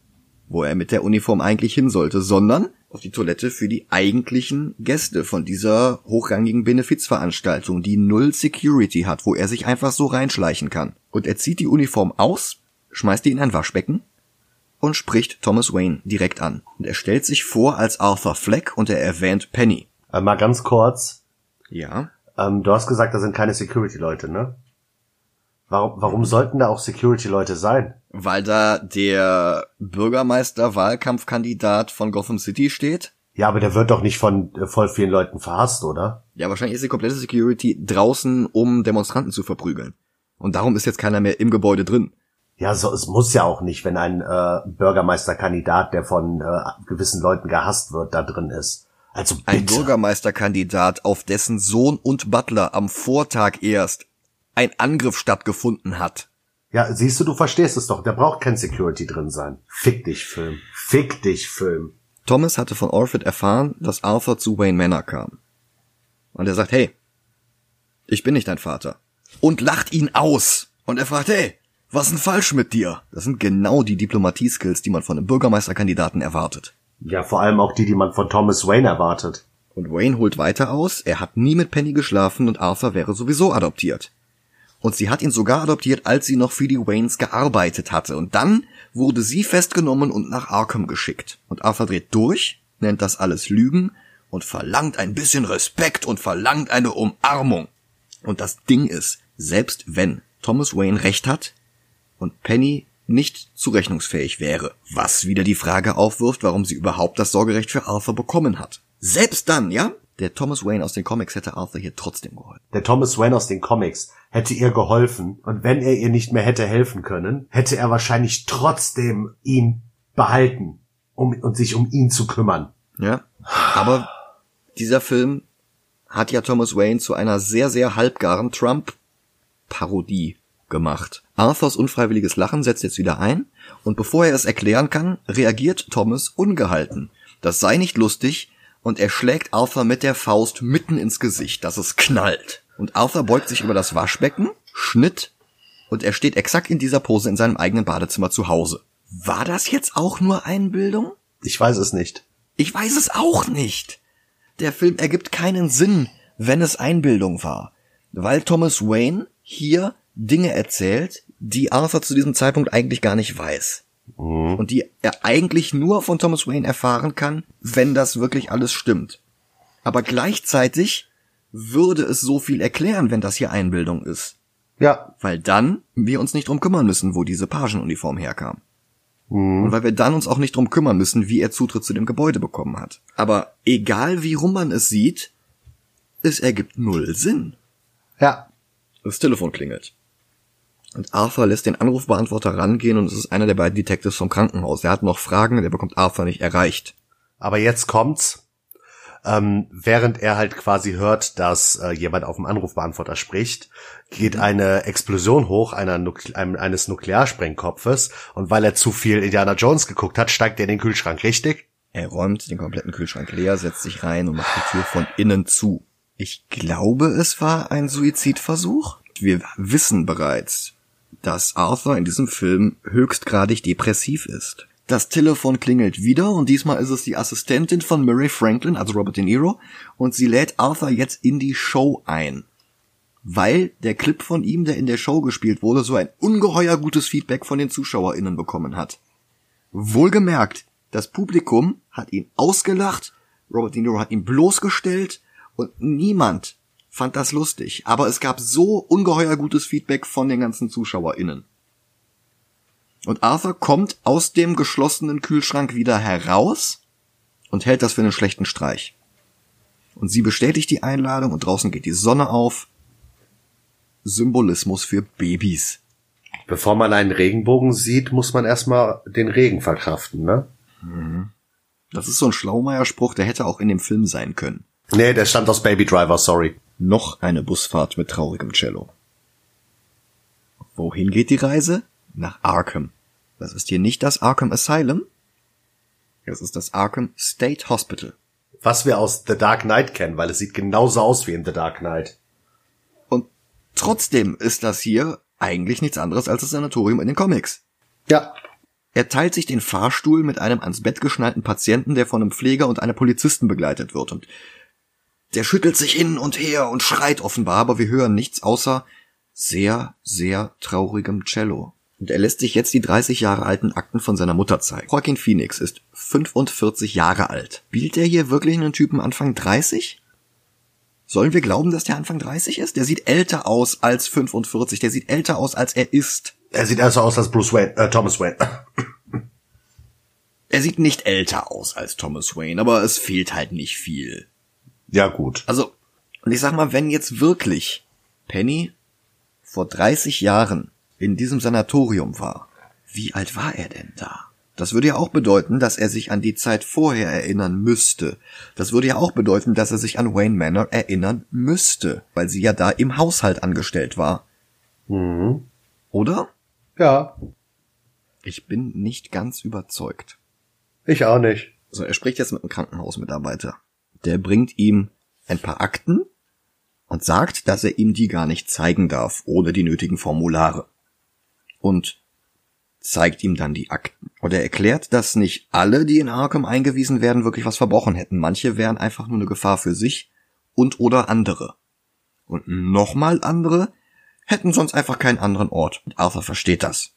Speaker 1: wo er mit der Uniform eigentlich hin sollte, sondern auf die Toilette für die eigentlichen Gäste von dieser hochrangigen Benefizveranstaltung, die null Security hat, wo er sich einfach so reinschleichen kann. Und er zieht die Uniform aus, schmeißt die in ein Waschbecken und spricht Thomas Wayne direkt an. Und er stellt sich vor als Arthur Fleck und er erwähnt Penny.
Speaker 2: Äh, mal ganz kurz.
Speaker 1: Ja.
Speaker 2: Ähm, du hast gesagt, da sind keine Security-Leute, ne? Warum, warum sollten da auch Security-Leute sein?
Speaker 1: Weil da der Bürgermeister-Wahlkampfkandidat von Gotham City steht.
Speaker 2: Ja, aber der wird doch nicht von äh, voll vielen Leuten verhasst, oder?
Speaker 1: Ja, wahrscheinlich ist die komplette Security draußen, um Demonstranten zu verprügeln. Und darum ist jetzt keiner mehr im Gebäude drin.
Speaker 2: Ja, so, es muss ja auch nicht, wenn ein äh, Bürgermeisterkandidat, der von äh, gewissen Leuten gehasst wird, da drin ist. Also bitte.
Speaker 1: Ein Bürgermeisterkandidat, auf dessen Sohn und Butler am Vortag erst ein Angriff stattgefunden hat.
Speaker 2: Ja, siehst du, du verstehst es doch. Der braucht kein Security drin sein. Fick dich, Film. Fick dich, Film.
Speaker 1: Thomas hatte von Orford erfahren, dass Arthur zu Wayne Manor kam. Und er sagt, hey, ich bin nicht dein Vater. Und lacht ihn aus. Und er fragt, hey, was ist denn falsch mit dir? Das sind genau die Diplomatie-Skills, die man von einem Bürgermeisterkandidaten erwartet.
Speaker 2: Ja, vor allem auch die, die man von Thomas Wayne erwartet.
Speaker 1: Und Wayne holt weiter aus, er hat nie mit Penny geschlafen und Arthur wäre sowieso adoptiert. Und sie hat ihn sogar adoptiert, als sie noch für die Waynes gearbeitet hatte. Und dann wurde sie festgenommen und nach Arkham geschickt. Und Arthur dreht durch, nennt das alles Lügen und verlangt ein bisschen Respekt und verlangt eine Umarmung. Und das Ding ist, selbst wenn Thomas Wayne recht hat und Penny nicht zurechnungsfähig wäre, was wieder die Frage aufwirft, warum sie überhaupt das Sorgerecht für Arthur bekommen hat. Selbst dann, ja? Der Thomas Wayne aus den Comics hätte Arthur hier trotzdem geholfen.
Speaker 2: Der Thomas Wayne aus den Comics hätte ihr geholfen und wenn er ihr nicht mehr hätte helfen können, hätte er wahrscheinlich trotzdem ihn behalten, um und sich um ihn zu kümmern.
Speaker 1: Ja, aber dieser Film hat ja Thomas Wayne zu einer sehr, sehr halbgaren Trump-Parodie gemacht. Arthurs unfreiwilliges Lachen setzt jetzt wieder ein und bevor er es erklären kann, reagiert Thomas ungehalten. Das sei nicht lustig, und er schlägt Arthur mit der Faust mitten ins Gesicht, dass es knallt. Und Arthur beugt sich über das Waschbecken, Schnitt, und er steht exakt in dieser Pose in seinem eigenen Badezimmer zu Hause. War das jetzt auch nur Einbildung?
Speaker 2: Ich weiß es nicht.
Speaker 1: Ich weiß es auch nicht. Der Film ergibt keinen Sinn, wenn es Einbildung war, weil Thomas Wayne hier Dinge erzählt, die Arthur zu diesem Zeitpunkt eigentlich gar nicht weiß. Mhm. Und die er eigentlich nur von Thomas Wayne erfahren kann, wenn das wirklich alles stimmt. Aber gleichzeitig würde es so viel erklären, wenn das hier Einbildung ist.
Speaker 2: Ja.
Speaker 1: Weil dann wir uns nicht drum kümmern müssen, wo diese Pagenuniform herkam. Mhm. Und weil wir dann uns auch nicht drum kümmern müssen, wie er Zutritt zu dem Gebäude bekommen hat. Aber egal wie rum man es sieht, es ergibt null Sinn.
Speaker 2: Ja.
Speaker 1: Das Telefon klingelt. Und Arthur lässt den Anrufbeantworter rangehen und es ist einer der beiden Detectives vom Krankenhaus. Er hat noch Fragen, der bekommt Arthur nicht erreicht.
Speaker 2: Aber jetzt kommt's. Ähm, während er halt quasi hört, dass äh, jemand auf dem Anrufbeantworter spricht, geht eine Explosion hoch einer Nukle eines Nuklearsprengkopfes und weil er zu viel Indiana Jones geguckt hat, steigt er in den Kühlschrank, richtig?
Speaker 1: Er räumt den kompletten Kühlschrank leer, setzt sich rein und macht die Tür von innen zu. Ich glaube, es war ein Suizidversuch. Wir wissen bereits, dass Arthur in diesem Film höchstgradig depressiv ist. Das Telefon klingelt wieder und diesmal ist es die Assistentin von Murray Franklin, also Robert De Niro, und sie lädt Arthur jetzt in die Show ein. Weil der Clip von ihm, der in der Show gespielt wurde, so ein ungeheuer gutes Feedback von den ZuschauerInnen bekommen hat. Wohlgemerkt, das Publikum hat ihn ausgelacht, Robert De Niro hat ihn bloßgestellt und niemand fand das lustig. Aber es gab so ungeheuer gutes Feedback von den ganzen ZuschauerInnen. Und Arthur kommt aus dem geschlossenen Kühlschrank wieder heraus und hält das für einen schlechten Streich. Und sie bestätigt die Einladung und draußen geht die Sonne auf. Symbolismus für Babys.
Speaker 2: Bevor man einen Regenbogen sieht, muss man erstmal den Regen verkraften, ne?
Speaker 1: Mhm. Das ist so ein Schlaumeier-Spruch, der hätte auch in dem Film sein können.
Speaker 2: Nee, der stammt aus Baby Driver, sorry.
Speaker 1: Noch eine Busfahrt mit traurigem Cello. Wohin geht die Reise? Nach Arkham. Das ist hier nicht das Arkham Asylum. Es ist das Arkham State Hospital.
Speaker 2: Was wir aus The Dark Knight kennen, weil es sieht genauso aus wie in The Dark Knight.
Speaker 1: Und trotzdem ist das hier eigentlich nichts anderes als das Sanatorium in den Comics.
Speaker 2: Ja.
Speaker 1: Er teilt sich den Fahrstuhl mit einem ans Bett geschnallten Patienten, der von einem Pfleger und einer Polizisten begleitet wird. Und der schüttelt sich hin und her und schreit offenbar, aber wir hören nichts außer sehr, sehr traurigem Cello. Und er lässt sich jetzt die 30 Jahre alten Akten von seiner Mutter zeigen. Joaquin Phoenix ist 45 Jahre alt. Spielt er hier wirklich einen Typen Anfang 30? Sollen wir glauben, dass der Anfang 30 ist? Der sieht älter aus als 45. Der sieht älter aus, als er ist.
Speaker 2: Er sieht älter aus als Bruce Wayne, äh, Thomas Wayne.
Speaker 1: er sieht nicht älter aus als Thomas Wayne, aber es fehlt halt nicht viel.
Speaker 2: Ja, gut.
Speaker 1: Also, und ich sag mal, wenn jetzt wirklich Penny vor 30 Jahren in diesem Sanatorium war, wie alt war er denn da? Das würde ja auch bedeuten, dass er sich an die Zeit vorher erinnern müsste. Das würde ja auch bedeuten, dass er sich an Wayne Manor erinnern müsste, weil sie ja da im Haushalt angestellt war.
Speaker 2: Mhm.
Speaker 1: Oder?
Speaker 2: Ja.
Speaker 1: Ich bin nicht ganz überzeugt.
Speaker 2: Ich auch nicht.
Speaker 1: Also er spricht jetzt mit einem Krankenhausmitarbeiter der bringt ihm ein paar Akten und sagt, dass er ihm die gar nicht zeigen darf, ohne die nötigen Formulare. Und zeigt ihm dann die Akten. Und er erklärt, dass nicht alle, die in Arkham eingewiesen werden, wirklich was verbrochen hätten. Manche wären einfach nur eine Gefahr für sich und oder andere. Und nochmal andere hätten sonst einfach keinen anderen Ort. Und Arthur versteht das.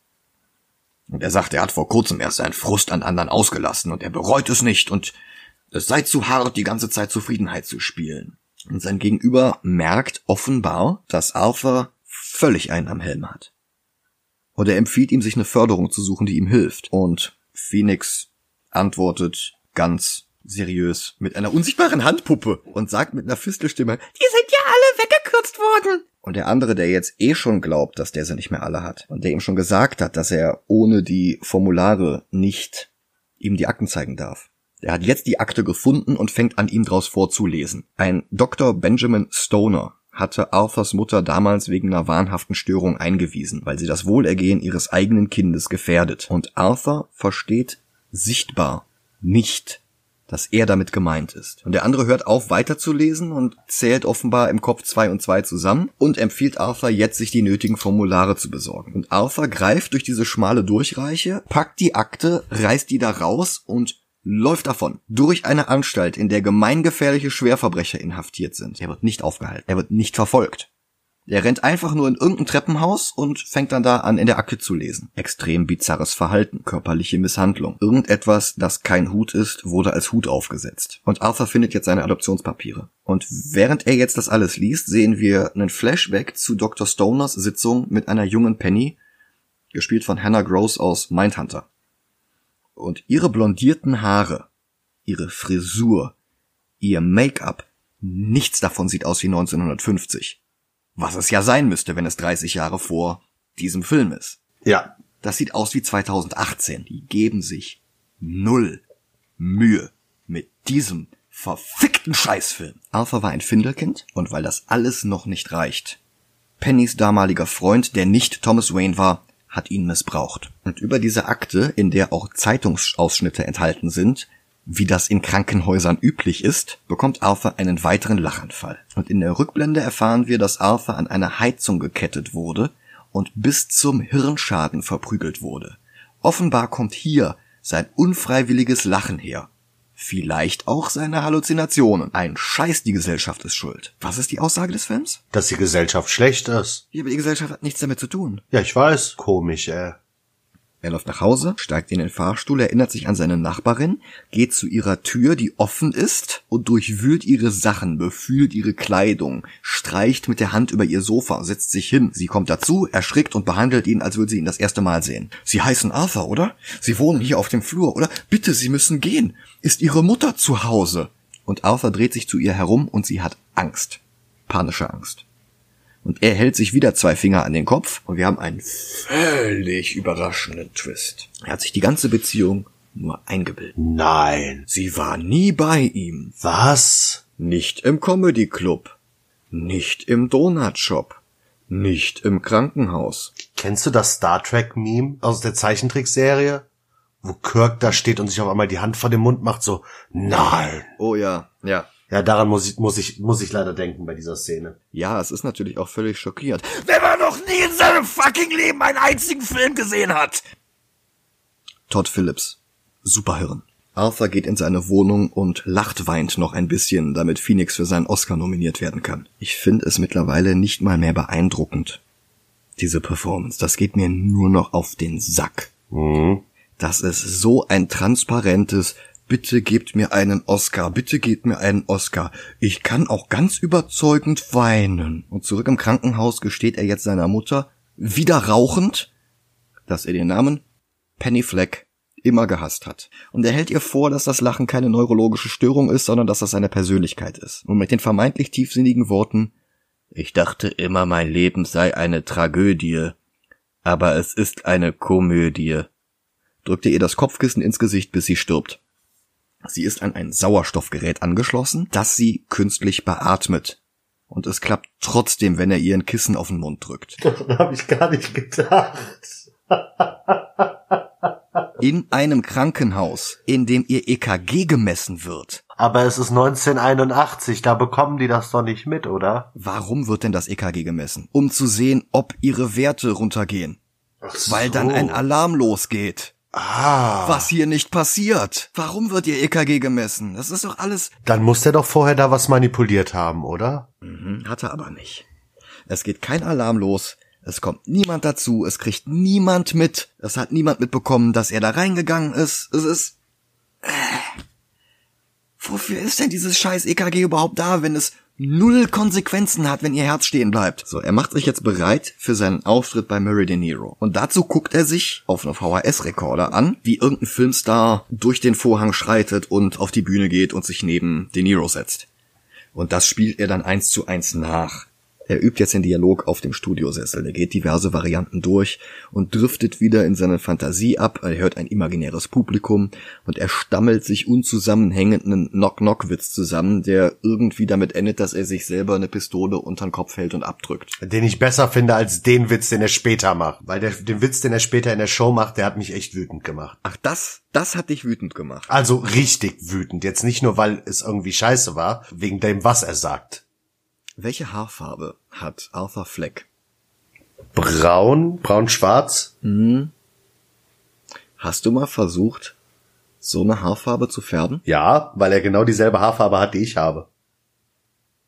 Speaker 1: Und er sagt, er hat vor kurzem erst seinen Frust an anderen ausgelassen und er bereut es nicht und es sei zu hart, die ganze Zeit Zufriedenheit zu spielen. Und sein Gegenüber merkt offenbar, dass Arthur völlig einen am Helm hat. Und er empfiehlt ihm, sich eine Förderung zu suchen, die ihm hilft. Und Phoenix antwortet ganz seriös mit einer unsichtbaren Handpuppe und sagt mit einer Fistelstimme, die sind ja alle weggekürzt worden. Und der andere, der jetzt eh schon glaubt, dass der sie nicht mehr alle hat und der ihm schon gesagt hat, dass er ohne die Formulare nicht ihm die Akten zeigen darf, er hat jetzt die Akte gefunden und fängt an, ihm draus vorzulesen. Ein Dr. Benjamin Stoner hatte Arthurs Mutter damals wegen einer wahnhaften Störung eingewiesen, weil sie das Wohlergehen ihres eigenen Kindes gefährdet. Und Arthur versteht sichtbar nicht, dass er damit gemeint ist. Und der andere hört auf, weiterzulesen und zählt offenbar im Kopf zwei und zwei zusammen und empfiehlt Arthur jetzt, sich die nötigen Formulare zu besorgen. Und Arthur greift durch diese schmale Durchreiche, packt die Akte, reißt die da raus und läuft davon durch eine Anstalt, in der gemeingefährliche Schwerverbrecher inhaftiert sind. Er wird nicht aufgehalten. Er wird nicht verfolgt. Er rennt einfach nur in irgendein Treppenhaus und fängt dann da an, in der Akte zu lesen. Extrem bizarres Verhalten, körperliche Misshandlung. Irgendetwas, das kein Hut ist, wurde als Hut aufgesetzt. Und Arthur findet jetzt seine Adoptionspapiere. Und während er jetzt das alles liest, sehen wir einen Flashback zu Dr. Stoners Sitzung mit einer jungen Penny, gespielt von Hannah Gross aus Mindhunter. Und ihre blondierten Haare, ihre Frisur, ihr Make-up, nichts davon sieht aus wie 1950. Was es ja sein müsste, wenn es 30 Jahre vor diesem Film ist.
Speaker 2: Ja.
Speaker 1: Das sieht aus wie 2018. Die geben sich null Mühe. mit diesem verfickten Scheißfilm. Arthur war ein Findelkind und weil das alles noch nicht reicht. Pennys damaliger Freund, der nicht Thomas Wayne war, hat ihn missbraucht. Und über diese Akte, in der auch Zeitungsausschnitte enthalten sind, wie das in Krankenhäusern üblich ist, bekommt Arthur einen weiteren Lachanfall. Und in der Rückblende erfahren wir, dass Arthur an eine Heizung gekettet wurde und bis zum Hirnschaden verprügelt wurde. Offenbar kommt hier sein unfreiwilliges Lachen her. Vielleicht auch seine Halluzinationen. Ein Scheiß, die Gesellschaft ist schuld. Was ist die Aussage des Films?
Speaker 2: Dass die Gesellschaft schlecht ist.
Speaker 1: Ja, aber die Gesellschaft hat nichts damit zu tun.
Speaker 2: Ja, ich weiß. Komisch, ey.
Speaker 1: Er läuft nach Hause, steigt in den Fahrstuhl, erinnert sich an seine Nachbarin, geht zu ihrer Tür, die offen ist, und durchwühlt ihre Sachen, befühlt ihre Kleidung, streicht mit der Hand über ihr Sofa, setzt sich hin. Sie kommt dazu, erschrickt und behandelt ihn, als würde sie ihn das erste Mal sehen. Sie heißen Arthur, oder? Sie wohnen hier auf dem Flur, oder? Bitte, Sie müssen gehen. Ist Ihre Mutter zu Hause? Und Arthur dreht sich zu ihr herum und sie hat Angst. Panische Angst. Und er hält sich wieder zwei Finger an den Kopf und wir haben einen völlig überraschenden Twist. Er hat sich die ganze Beziehung nur eingebildet.
Speaker 2: Nein.
Speaker 1: Sie war nie bei ihm.
Speaker 2: Was?
Speaker 1: Nicht im Comedy Club. Nicht im Donut Shop. Nicht im Krankenhaus.
Speaker 2: Kennst du das Star Trek Meme aus der Zeichentrickserie? Wo Kirk da steht und sich auf einmal die Hand vor dem Mund macht, so, nein.
Speaker 1: Oh ja, ja.
Speaker 2: Ja, daran muss ich, muss ich, muss ich leider denken bei dieser Szene.
Speaker 1: Ja, es ist natürlich auch völlig schockierend. Wenn man noch nie in seinem fucking Leben einen einzigen Film gesehen hat. Todd Phillips. Superhirn. Arthur geht in seine Wohnung und lacht weint noch ein bisschen, damit Phoenix für seinen Oscar nominiert werden kann. Ich finde es mittlerweile nicht mal mehr beeindruckend. Diese Performance, das geht mir nur noch auf den Sack.
Speaker 2: Mhm.
Speaker 1: Das ist so ein transparentes, bitte gebt mir einen Oscar, bitte gebt mir einen Oscar. Ich kann auch ganz überzeugend weinen. Und zurück im Krankenhaus gesteht er jetzt seiner Mutter, wieder rauchend, dass er den Namen Penny Fleck immer gehasst hat. Und er hält ihr vor, dass das Lachen keine neurologische Störung ist, sondern dass das seine Persönlichkeit ist. Und mit den vermeintlich tiefsinnigen Worten, ich dachte immer, mein Leben sei eine Tragödie, aber es ist eine Komödie, drückte ihr das Kopfkissen ins Gesicht, bis sie stirbt. Sie ist an ein Sauerstoffgerät angeschlossen, das sie künstlich beatmet. Und es klappt trotzdem, wenn er ihr ein Kissen auf den Mund drückt.
Speaker 2: Daran habe ich gar nicht gedacht.
Speaker 1: In einem Krankenhaus, in dem ihr EKG gemessen wird.
Speaker 2: Aber es ist 1981, da bekommen die das doch nicht mit, oder?
Speaker 1: Warum wird denn das EKG gemessen? Um zu sehen, ob ihre Werte runtergehen.
Speaker 2: Ach
Speaker 1: Weil dann ein Alarm losgeht.
Speaker 2: Ah.
Speaker 1: Was hier nicht passiert. Warum wird ihr EKG gemessen? Das ist doch alles.
Speaker 2: Dann muss der doch vorher da was manipuliert haben, oder?
Speaker 1: Mhm, hat er aber nicht. Es geht kein Alarm los. Es kommt niemand dazu. Es kriegt niemand mit. Es hat niemand mitbekommen, dass er da reingegangen ist. Es ist. Äh. Wofür ist denn dieses scheiß EKG überhaupt da, wenn es null Konsequenzen hat, wenn ihr Herz stehen bleibt? So, er macht sich jetzt bereit für seinen Auftritt bei Murray De Niro. Und dazu guckt er sich auf einem VHS-Rekorder an, wie irgendein Filmstar durch den Vorhang schreitet und auf die Bühne geht und sich neben De Niro setzt. Und das spielt er dann eins zu eins nach. Er übt jetzt den Dialog auf dem Studiosessel. Er geht diverse Varianten durch und driftet wieder in seine Fantasie ab. Er hört ein imaginäres Publikum und er stammelt sich unzusammenhängenden Knock-Knock-Witz zusammen, der irgendwie damit endet, dass er sich selber eine Pistole unter den Kopf hält und abdrückt.
Speaker 2: Den ich besser finde als den Witz, den er später macht. Weil der, den Witz, den er später in der Show macht, der hat mich echt wütend gemacht.
Speaker 1: Ach, das, das hat dich wütend gemacht.
Speaker 2: Also richtig wütend. Jetzt nicht nur, weil es irgendwie scheiße war, wegen dem, was er sagt.
Speaker 1: Welche Haarfarbe hat Arthur Fleck?
Speaker 2: Braun, braun-schwarz.
Speaker 1: Hast du mal versucht, so eine Haarfarbe zu färben?
Speaker 2: Ja, weil er genau dieselbe Haarfarbe hat, die ich habe.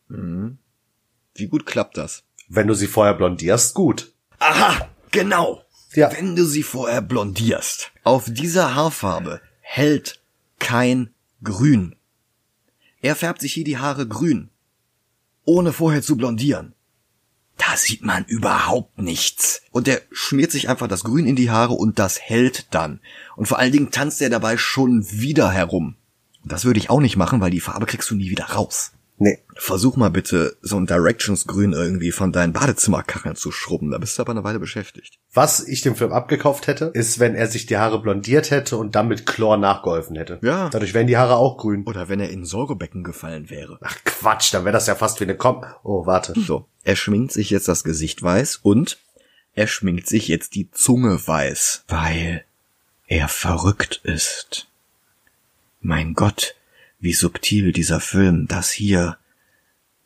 Speaker 1: Wie gut klappt das?
Speaker 2: Wenn du sie vorher blondierst, gut.
Speaker 1: Aha, genau.
Speaker 2: Ja.
Speaker 1: Wenn du sie vorher blondierst. Auf dieser Haarfarbe hält kein Grün. Er färbt sich hier die Haare grün, ohne vorher zu blondieren. Da sieht man überhaupt nichts. Und er schmiert sich einfach das Grün in die Haare und das hält dann. Und vor allen Dingen tanzt er dabei schon wieder herum. Das würde ich auch nicht machen, weil die Farbe kriegst du nie wieder raus.
Speaker 2: Nee.
Speaker 1: Versuch mal bitte, so ein Directions-Grün irgendwie von deinen Badezimmerkacheln zu schrubben. Da bist du aber eine Weile beschäftigt.
Speaker 2: Was ich dem Film abgekauft hätte, ist, wenn er sich die Haare blondiert hätte und dann mit Chlor nachgeholfen hätte.
Speaker 1: Ja.
Speaker 2: Dadurch wären die Haare auch grün.
Speaker 1: Oder wenn er in ein Säurebecken gefallen wäre.
Speaker 2: Ach Quatsch, dann wäre das ja fast wie eine Kom... Oh, warte.
Speaker 1: So, er schminkt sich jetzt das Gesicht weiß und er schminkt sich jetzt die Zunge weiß, weil er verrückt ist. Mein Gott, wie subtil dieser Film das hier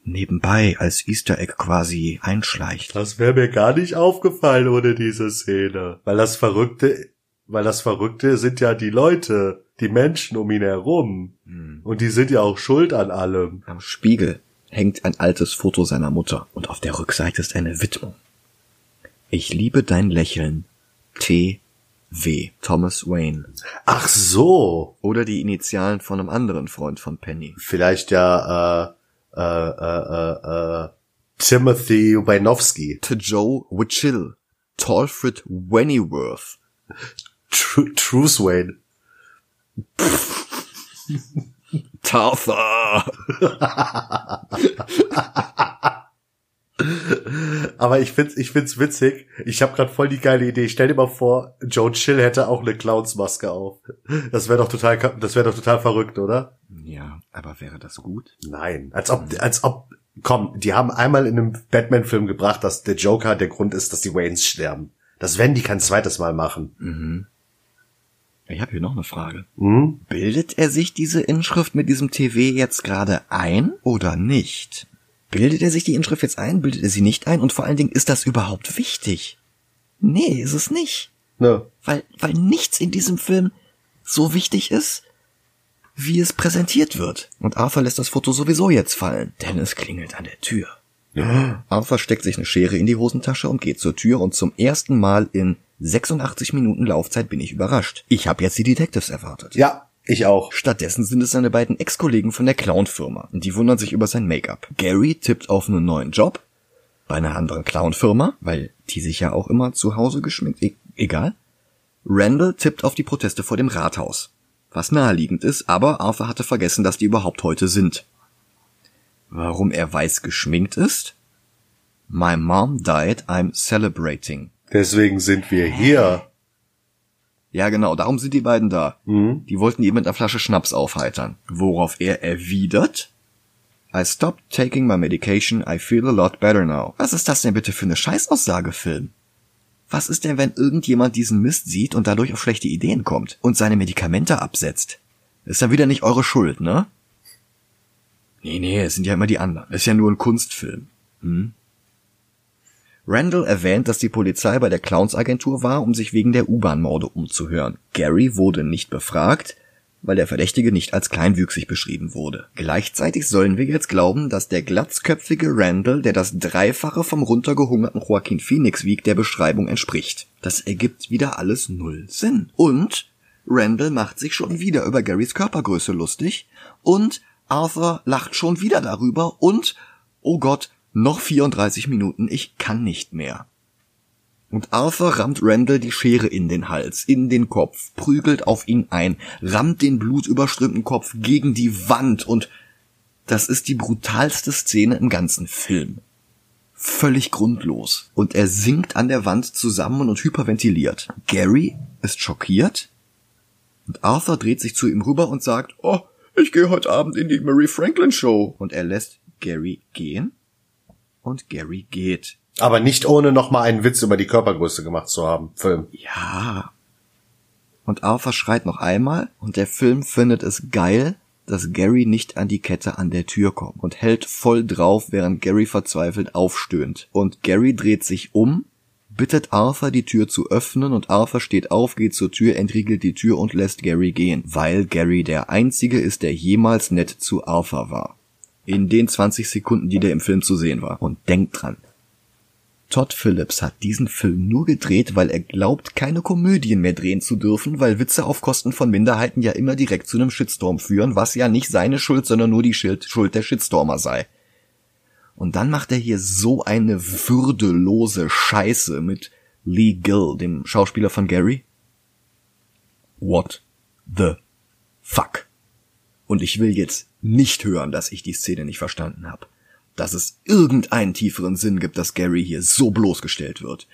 Speaker 1: nebenbei als Easter Egg quasi einschleicht.
Speaker 2: Das wäre mir gar nicht aufgefallen ohne diese Szene. Weil das Verrückte, weil das Verrückte sind ja die Leute, die Menschen um ihn herum. Und die sind ja auch schuld an allem.
Speaker 1: Am Spiegel hängt ein altes Foto seiner Mutter und auf der Rückseite ist eine Widmung. Ich liebe dein Lächeln. T. W. Thomas Wayne.
Speaker 2: Ach so.
Speaker 1: Oder die Initialen von einem anderen Freund von Penny.
Speaker 2: Vielleicht ja, äh, äh, äh, äh, äh Timothy Wajnowski.
Speaker 1: To Joe Wichill. Tolfred Wennyworth.
Speaker 2: Tr Truce Wayne.
Speaker 1: Tartha.
Speaker 2: Aber ich find's, ich find's witzig. Ich habe gerade voll die geile Idee. Stell dir mal vor, Joe Chill hätte auch eine Clownsmaske auf. Das wäre doch total, das wäre doch total verrückt, oder?
Speaker 1: Ja, aber wäre das gut?
Speaker 2: Nein, als ob, als ob, komm, die haben einmal in einem Batman-Film gebracht, dass der Joker der Grund ist, dass die Waynes sterben. Das werden die kein zweites Mal machen.
Speaker 1: Ich habe hier noch eine Frage.
Speaker 2: Hm?
Speaker 1: Bildet er sich diese Inschrift mit diesem TV jetzt gerade ein oder nicht? Bildet er sich die Inschrift jetzt ein? Bildet er sie nicht ein? Und vor allen Dingen, ist das überhaupt wichtig? Nee, ist es nicht.
Speaker 2: Ne.
Speaker 1: Weil, weil nichts in diesem Film so wichtig ist, wie es präsentiert wird. Und Arthur lässt das Foto sowieso jetzt fallen, denn es klingelt an der Tür. Arthur steckt sich eine Schere in die Hosentasche und geht zur Tür und zum ersten Mal in 86 Minuten Laufzeit bin ich überrascht. Ich habe jetzt die Detectives erwartet.
Speaker 2: Ja, ich auch.
Speaker 1: Stattdessen sind es seine beiden Ex-Kollegen von der Clown-Firma und die wundern sich über sein Make-up. Gary tippt auf einen neuen Job bei einer anderen Clown-Firma, weil die sich ja auch immer zu Hause geschminkt, e egal. Randall tippt auf die Proteste vor dem Rathaus, was naheliegend ist, aber Arthur hatte vergessen, dass die überhaupt heute sind. Warum er weiß geschminkt ist? My mom died, I'm celebrating.
Speaker 2: Deswegen sind wir hier.
Speaker 1: Ja, genau, darum sind die beiden da. Die wollten ihn mit einer Flasche Schnaps aufheitern. Worauf er erwidert? I stopped taking my medication, I feel a lot better now. Was ist das denn bitte für eine Scheißaussage, Film? Was ist denn, wenn irgendjemand diesen Mist sieht und dadurch auf schlechte Ideen kommt und seine Medikamente absetzt? Ist dann wieder nicht eure Schuld, ne? Nee, nee, es sind ja immer die anderen. Ist ja nur ein Kunstfilm. Randall erwähnt, dass die Polizei bei der Clownsagentur war, um sich wegen der U-Bahn-Morde umzuhören. Gary wurde nicht befragt, weil der Verdächtige nicht als kleinwüchsig beschrieben wurde. Gleichzeitig sollen wir jetzt glauben, dass der glatzköpfige Randall, der das Dreifache vom runtergehungerten Joaquin Phoenix wiegt, der Beschreibung entspricht. Das ergibt wieder alles null Sinn. Und Randall macht sich schon wieder über Garys Körpergröße lustig und Arthur lacht schon wieder darüber und, oh Gott, noch 34 Minuten, ich kann nicht mehr. Und Arthur rammt Randall die Schere in den Hals, in den Kopf, prügelt auf ihn ein, rammt den blutüberströmten Kopf gegen die Wand und das ist die brutalste Szene im ganzen Film. Völlig grundlos. Und er sinkt an der Wand zusammen und hyperventiliert. Gary ist schockiert und Arthur dreht sich zu ihm rüber und sagt, oh, ich gehe heute Abend in die Mary Franklin Show. Und er lässt Gary gehen und Gary geht.
Speaker 2: Aber nicht ohne nochmal einen Witz über die Körpergröße gemacht zu haben. Film.
Speaker 1: Ja. Und Arthur schreit noch einmal und der Film findet es geil, dass Gary nicht an die Kette an der Tür kommt und hält voll drauf, während Gary verzweifelt aufstöhnt. Und Gary dreht sich um, bittet Arthur die Tür zu öffnen und Arthur steht auf, geht zur Tür, entriegelt die Tür und lässt Gary gehen, weil Gary der einzige ist, der jemals nett zu Arthur war. In den 20 Sekunden, die der im Film zu sehen war. Und denkt dran, Todd Phillips hat diesen Film nur gedreht, weil er glaubt, keine Komödien mehr drehen zu dürfen, weil Witze auf Kosten von Minderheiten ja immer direkt zu einem Shitstorm führen, was ja nicht seine Schuld, sondern nur die Schuld der Shitstormer sei. Und dann macht er hier so eine würdelose Scheiße mit Lee Gill, dem Schauspieler von Gary. What the fuck? Und ich will jetzt nicht hören, dass ich die Szene nicht verstanden habe. Dass es irgendeinen tieferen Sinn gibt, dass Gary hier so bloßgestellt wird.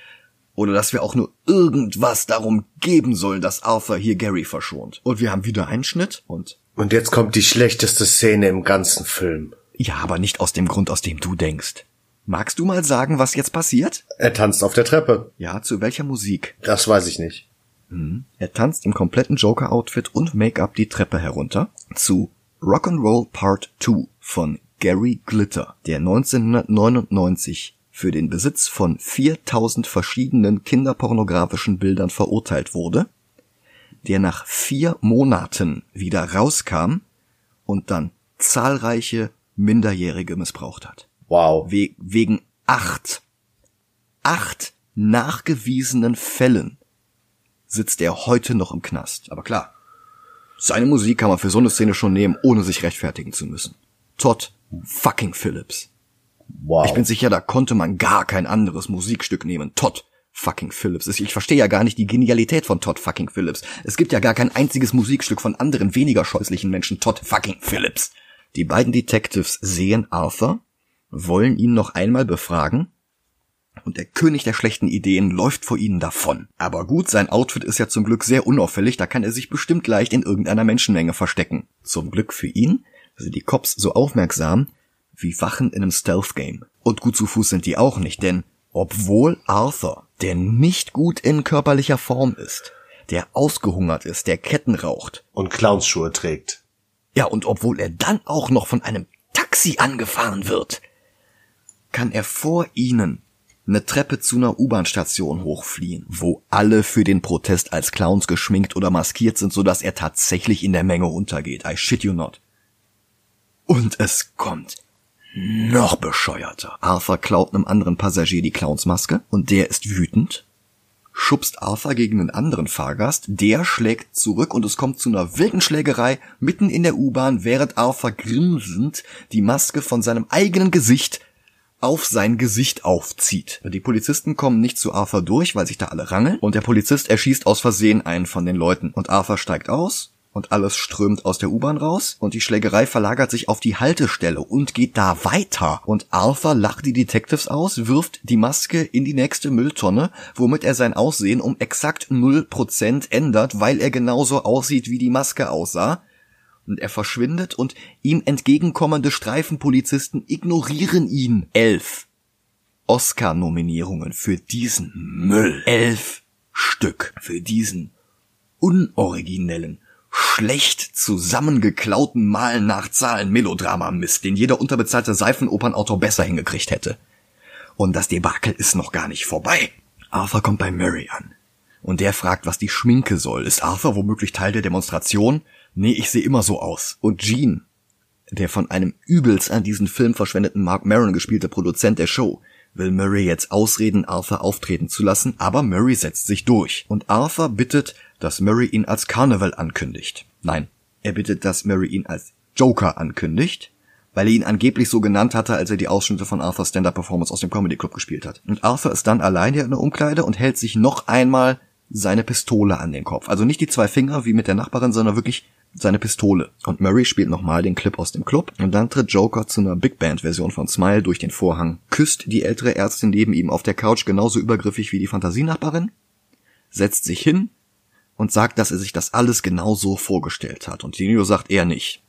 Speaker 1: Oder dass wir auch nur irgendwas darum geben sollen, dass Arthur hier Gary verschont. Und wir haben wieder einen Schnitt und...
Speaker 2: Und jetzt kommt die schlechteste Szene im ganzen Film.
Speaker 1: Ja, aber nicht aus dem Grund, aus dem du denkst. Magst du mal sagen, was jetzt passiert?
Speaker 2: Er tanzt auf der Treppe.
Speaker 1: Ja, zu welcher Musik?
Speaker 2: Das weiß ich nicht.
Speaker 1: Hm. Er tanzt im kompletten Joker-Outfit und Make-up die Treppe herunter zu Rock'n'Roll Part 2 von Gary Glitter, der 1999 für den Besitz von 4000 verschiedenen kinderpornografischen Bildern verurteilt wurde, der nach vier Monaten wieder rauskam und dann zahlreiche Minderjährige missbraucht hat.
Speaker 2: Wow.
Speaker 1: We wegen acht, acht nachgewiesenen Fällen sitzt er heute noch im Knast. Aber klar, seine Musik kann man für so eine Szene schon nehmen, ohne sich rechtfertigen zu müssen. Todd fucking Phillips.
Speaker 2: Wow.
Speaker 1: Ich bin sicher, da konnte man gar kein anderes Musikstück nehmen. Todd fucking Phillips. Ich verstehe ja gar nicht die Genialität von Todd fucking Phillips. Es gibt ja gar kein einziges Musikstück von anderen weniger scheußlichen Menschen. Todd fucking Phillips. Die beiden Detectives sehen Arthur, wollen ihn noch einmal befragen und der König der schlechten Ideen läuft vor ihnen davon. Aber gut, sein Outfit ist ja zum Glück sehr unauffällig, da kann er sich bestimmt leicht in irgendeiner Menschenmenge verstecken. Zum Glück für ihn sind die Cops so aufmerksam wie Wachen in einem Stealth-Game. Und gut zu Fuß sind die auch nicht, denn obwohl Arthur, der nicht gut in körperlicher Form ist, der ausgehungert ist, der Ketten raucht
Speaker 2: und Clownsschuhe trägt.
Speaker 1: Ja, und obwohl er dann auch noch von einem Taxi angefahren wird, kann er vor ihnen eine Treppe zu einer U-Bahn-Station hochfliehen, wo alle für den Protest als Clowns geschminkt oder maskiert sind, sodass er tatsächlich in der Menge untergeht. I shit you not. Und es kommt noch bescheuerter. Arthur klaut einem anderen Passagier die Clownsmaske und der ist wütend, schubst Arthur gegen einen anderen Fahrgast, der schlägt zurück und es kommt zu einer wilden Schlägerei mitten in der U-Bahn, während Arthur grinsend die Maske von seinem eigenen Gesicht auf sein Gesicht aufzieht. Die Polizisten kommen nicht zu Arthur durch, weil sich da alle rangeln. Und der Polizist erschießt aus Versehen einen von den Leuten. Und Arthur steigt aus und alles strömt aus der U-Bahn raus. Und die Schlägerei verlagert sich auf die Haltestelle und geht da weiter. Und Arthur lacht die Detectives aus, wirft die Maske in die nächste Mülltonne, womit er sein Aussehen um exakt 0% ändert, weil er genauso aussieht, wie die Maske aussah er verschwindet und ihm entgegenkommende Streifenpolizisten ignorieren ihn. Elf Oscar-Nominierungen für diesen Müll. Elf Stück für diesen unoriginellen, schlecht zusammengeklauten Malen nach Zahlen Melodrama-Mist, den jeder unterbezahlte Seifenopernautor besser hingekriegt hätte. Und das Debakel ist noch gar nicht vorbei. Arthur kommt bei Murray an. Und der fragt, was die Schminke soll. Ist Arthur womöglich Teil der Demonstration? Nee, ich sehe immer so aus. Und Gene, der von einem übelst an diesen Film verschwendeten Mark Maron gespielte Produzent der Show, will Murray jetzt ausreden, Arthur auftreten zu lassen, aber Murray setzt sich durch. Und Arthur bittet, dass Murray ihn als Carnival ankündigt. Nein, er bittet, dass Murray ihn als Joker ankündigt, weil er ihn angeblich so genannt hatte, als er die Ausschnitte von Arthurs Stand-Up-Performance aus dem Comedy Club gespielt hat. Und Arthur ist dann alleine in der Umkleide und hält sich noch einmal seine Pistole an den Kopf. Also nicht die zwei Finger wie mit der Nachbarin, sondern wirklich seine Pistole. Und Murray spielt nochmal den Clip aus dem Club und dann tritt Joker zu einer Big Band Version von Smile durch den Vorhang, küsst die ältere Ärztin neben ihm auf der Couch genauso übergriffig wie die Fantasienachbarin, setzt sich hin und sagt, dass er sich das alles genau vorgestellt hat. Und Dino sagt er nicht.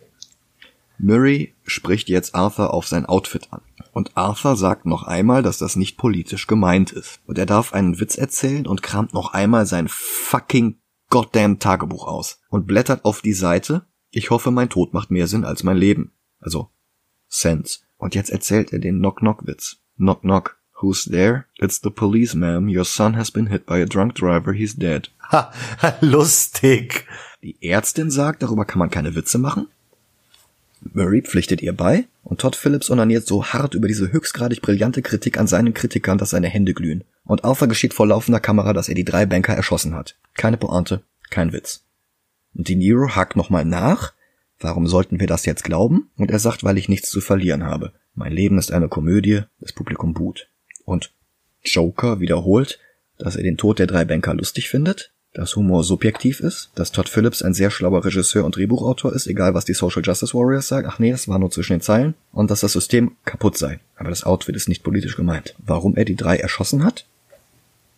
Speaker 1: Murray spricht jetzt Arthur auf sein Outfit an. Und Arthur sagt noch einmal, dass das nicht politisch gemeint ist. Und er darf einen Witz erzählen und kramt noch einmal sein fucking goddamn Tagebuch aus und blättert auf die Seite. Ich hoffe, mein Tod macht mehr Sinn als mein Leben. Also, Sense. Und jetzt erzählt er den Knock-Knock-Witz. Knock Knock. Who's there? It's the police, ma'am. Your son has been hit by a drunk driver. He's dead.
Speaker 2: Ha, lustig.
Speaker 1: Die Ärztin sagt, darüber kann man keine Witze machen. Murray pflichtet ihr bei und Todd Phillips onaniert so hart über diese höchstgradig brillante Kritik an seinen Kritikern, dass seine Hände glühen. Und Arthur geschieht vor laufender Kamera, dass er die drei Banker erschossen hat. Keine Pointe, kein Witz. Und die Nero hakt nochmal nach. Warum sollten wir das jetzt glauben? Und er sagt, weil ich nichts zu verlieren habe. Mein Leben ist eine Komödie, das Publikum buht. Und Joker wiederholt, dass er den Tod der drei Banker lustig findet. Dass Humor subjektiv ist, dass Todd Phillips ein sehr schlauer Regisseur und Drehbuchautor ist, egal was die Social Justice Warriors sagen. Ach nee, das war nur zwischen den Zeilen. Und dass das System kaputt sei. Aber das Outfit ist nicht politisch gemeint. Warum er die drei erschossen hat?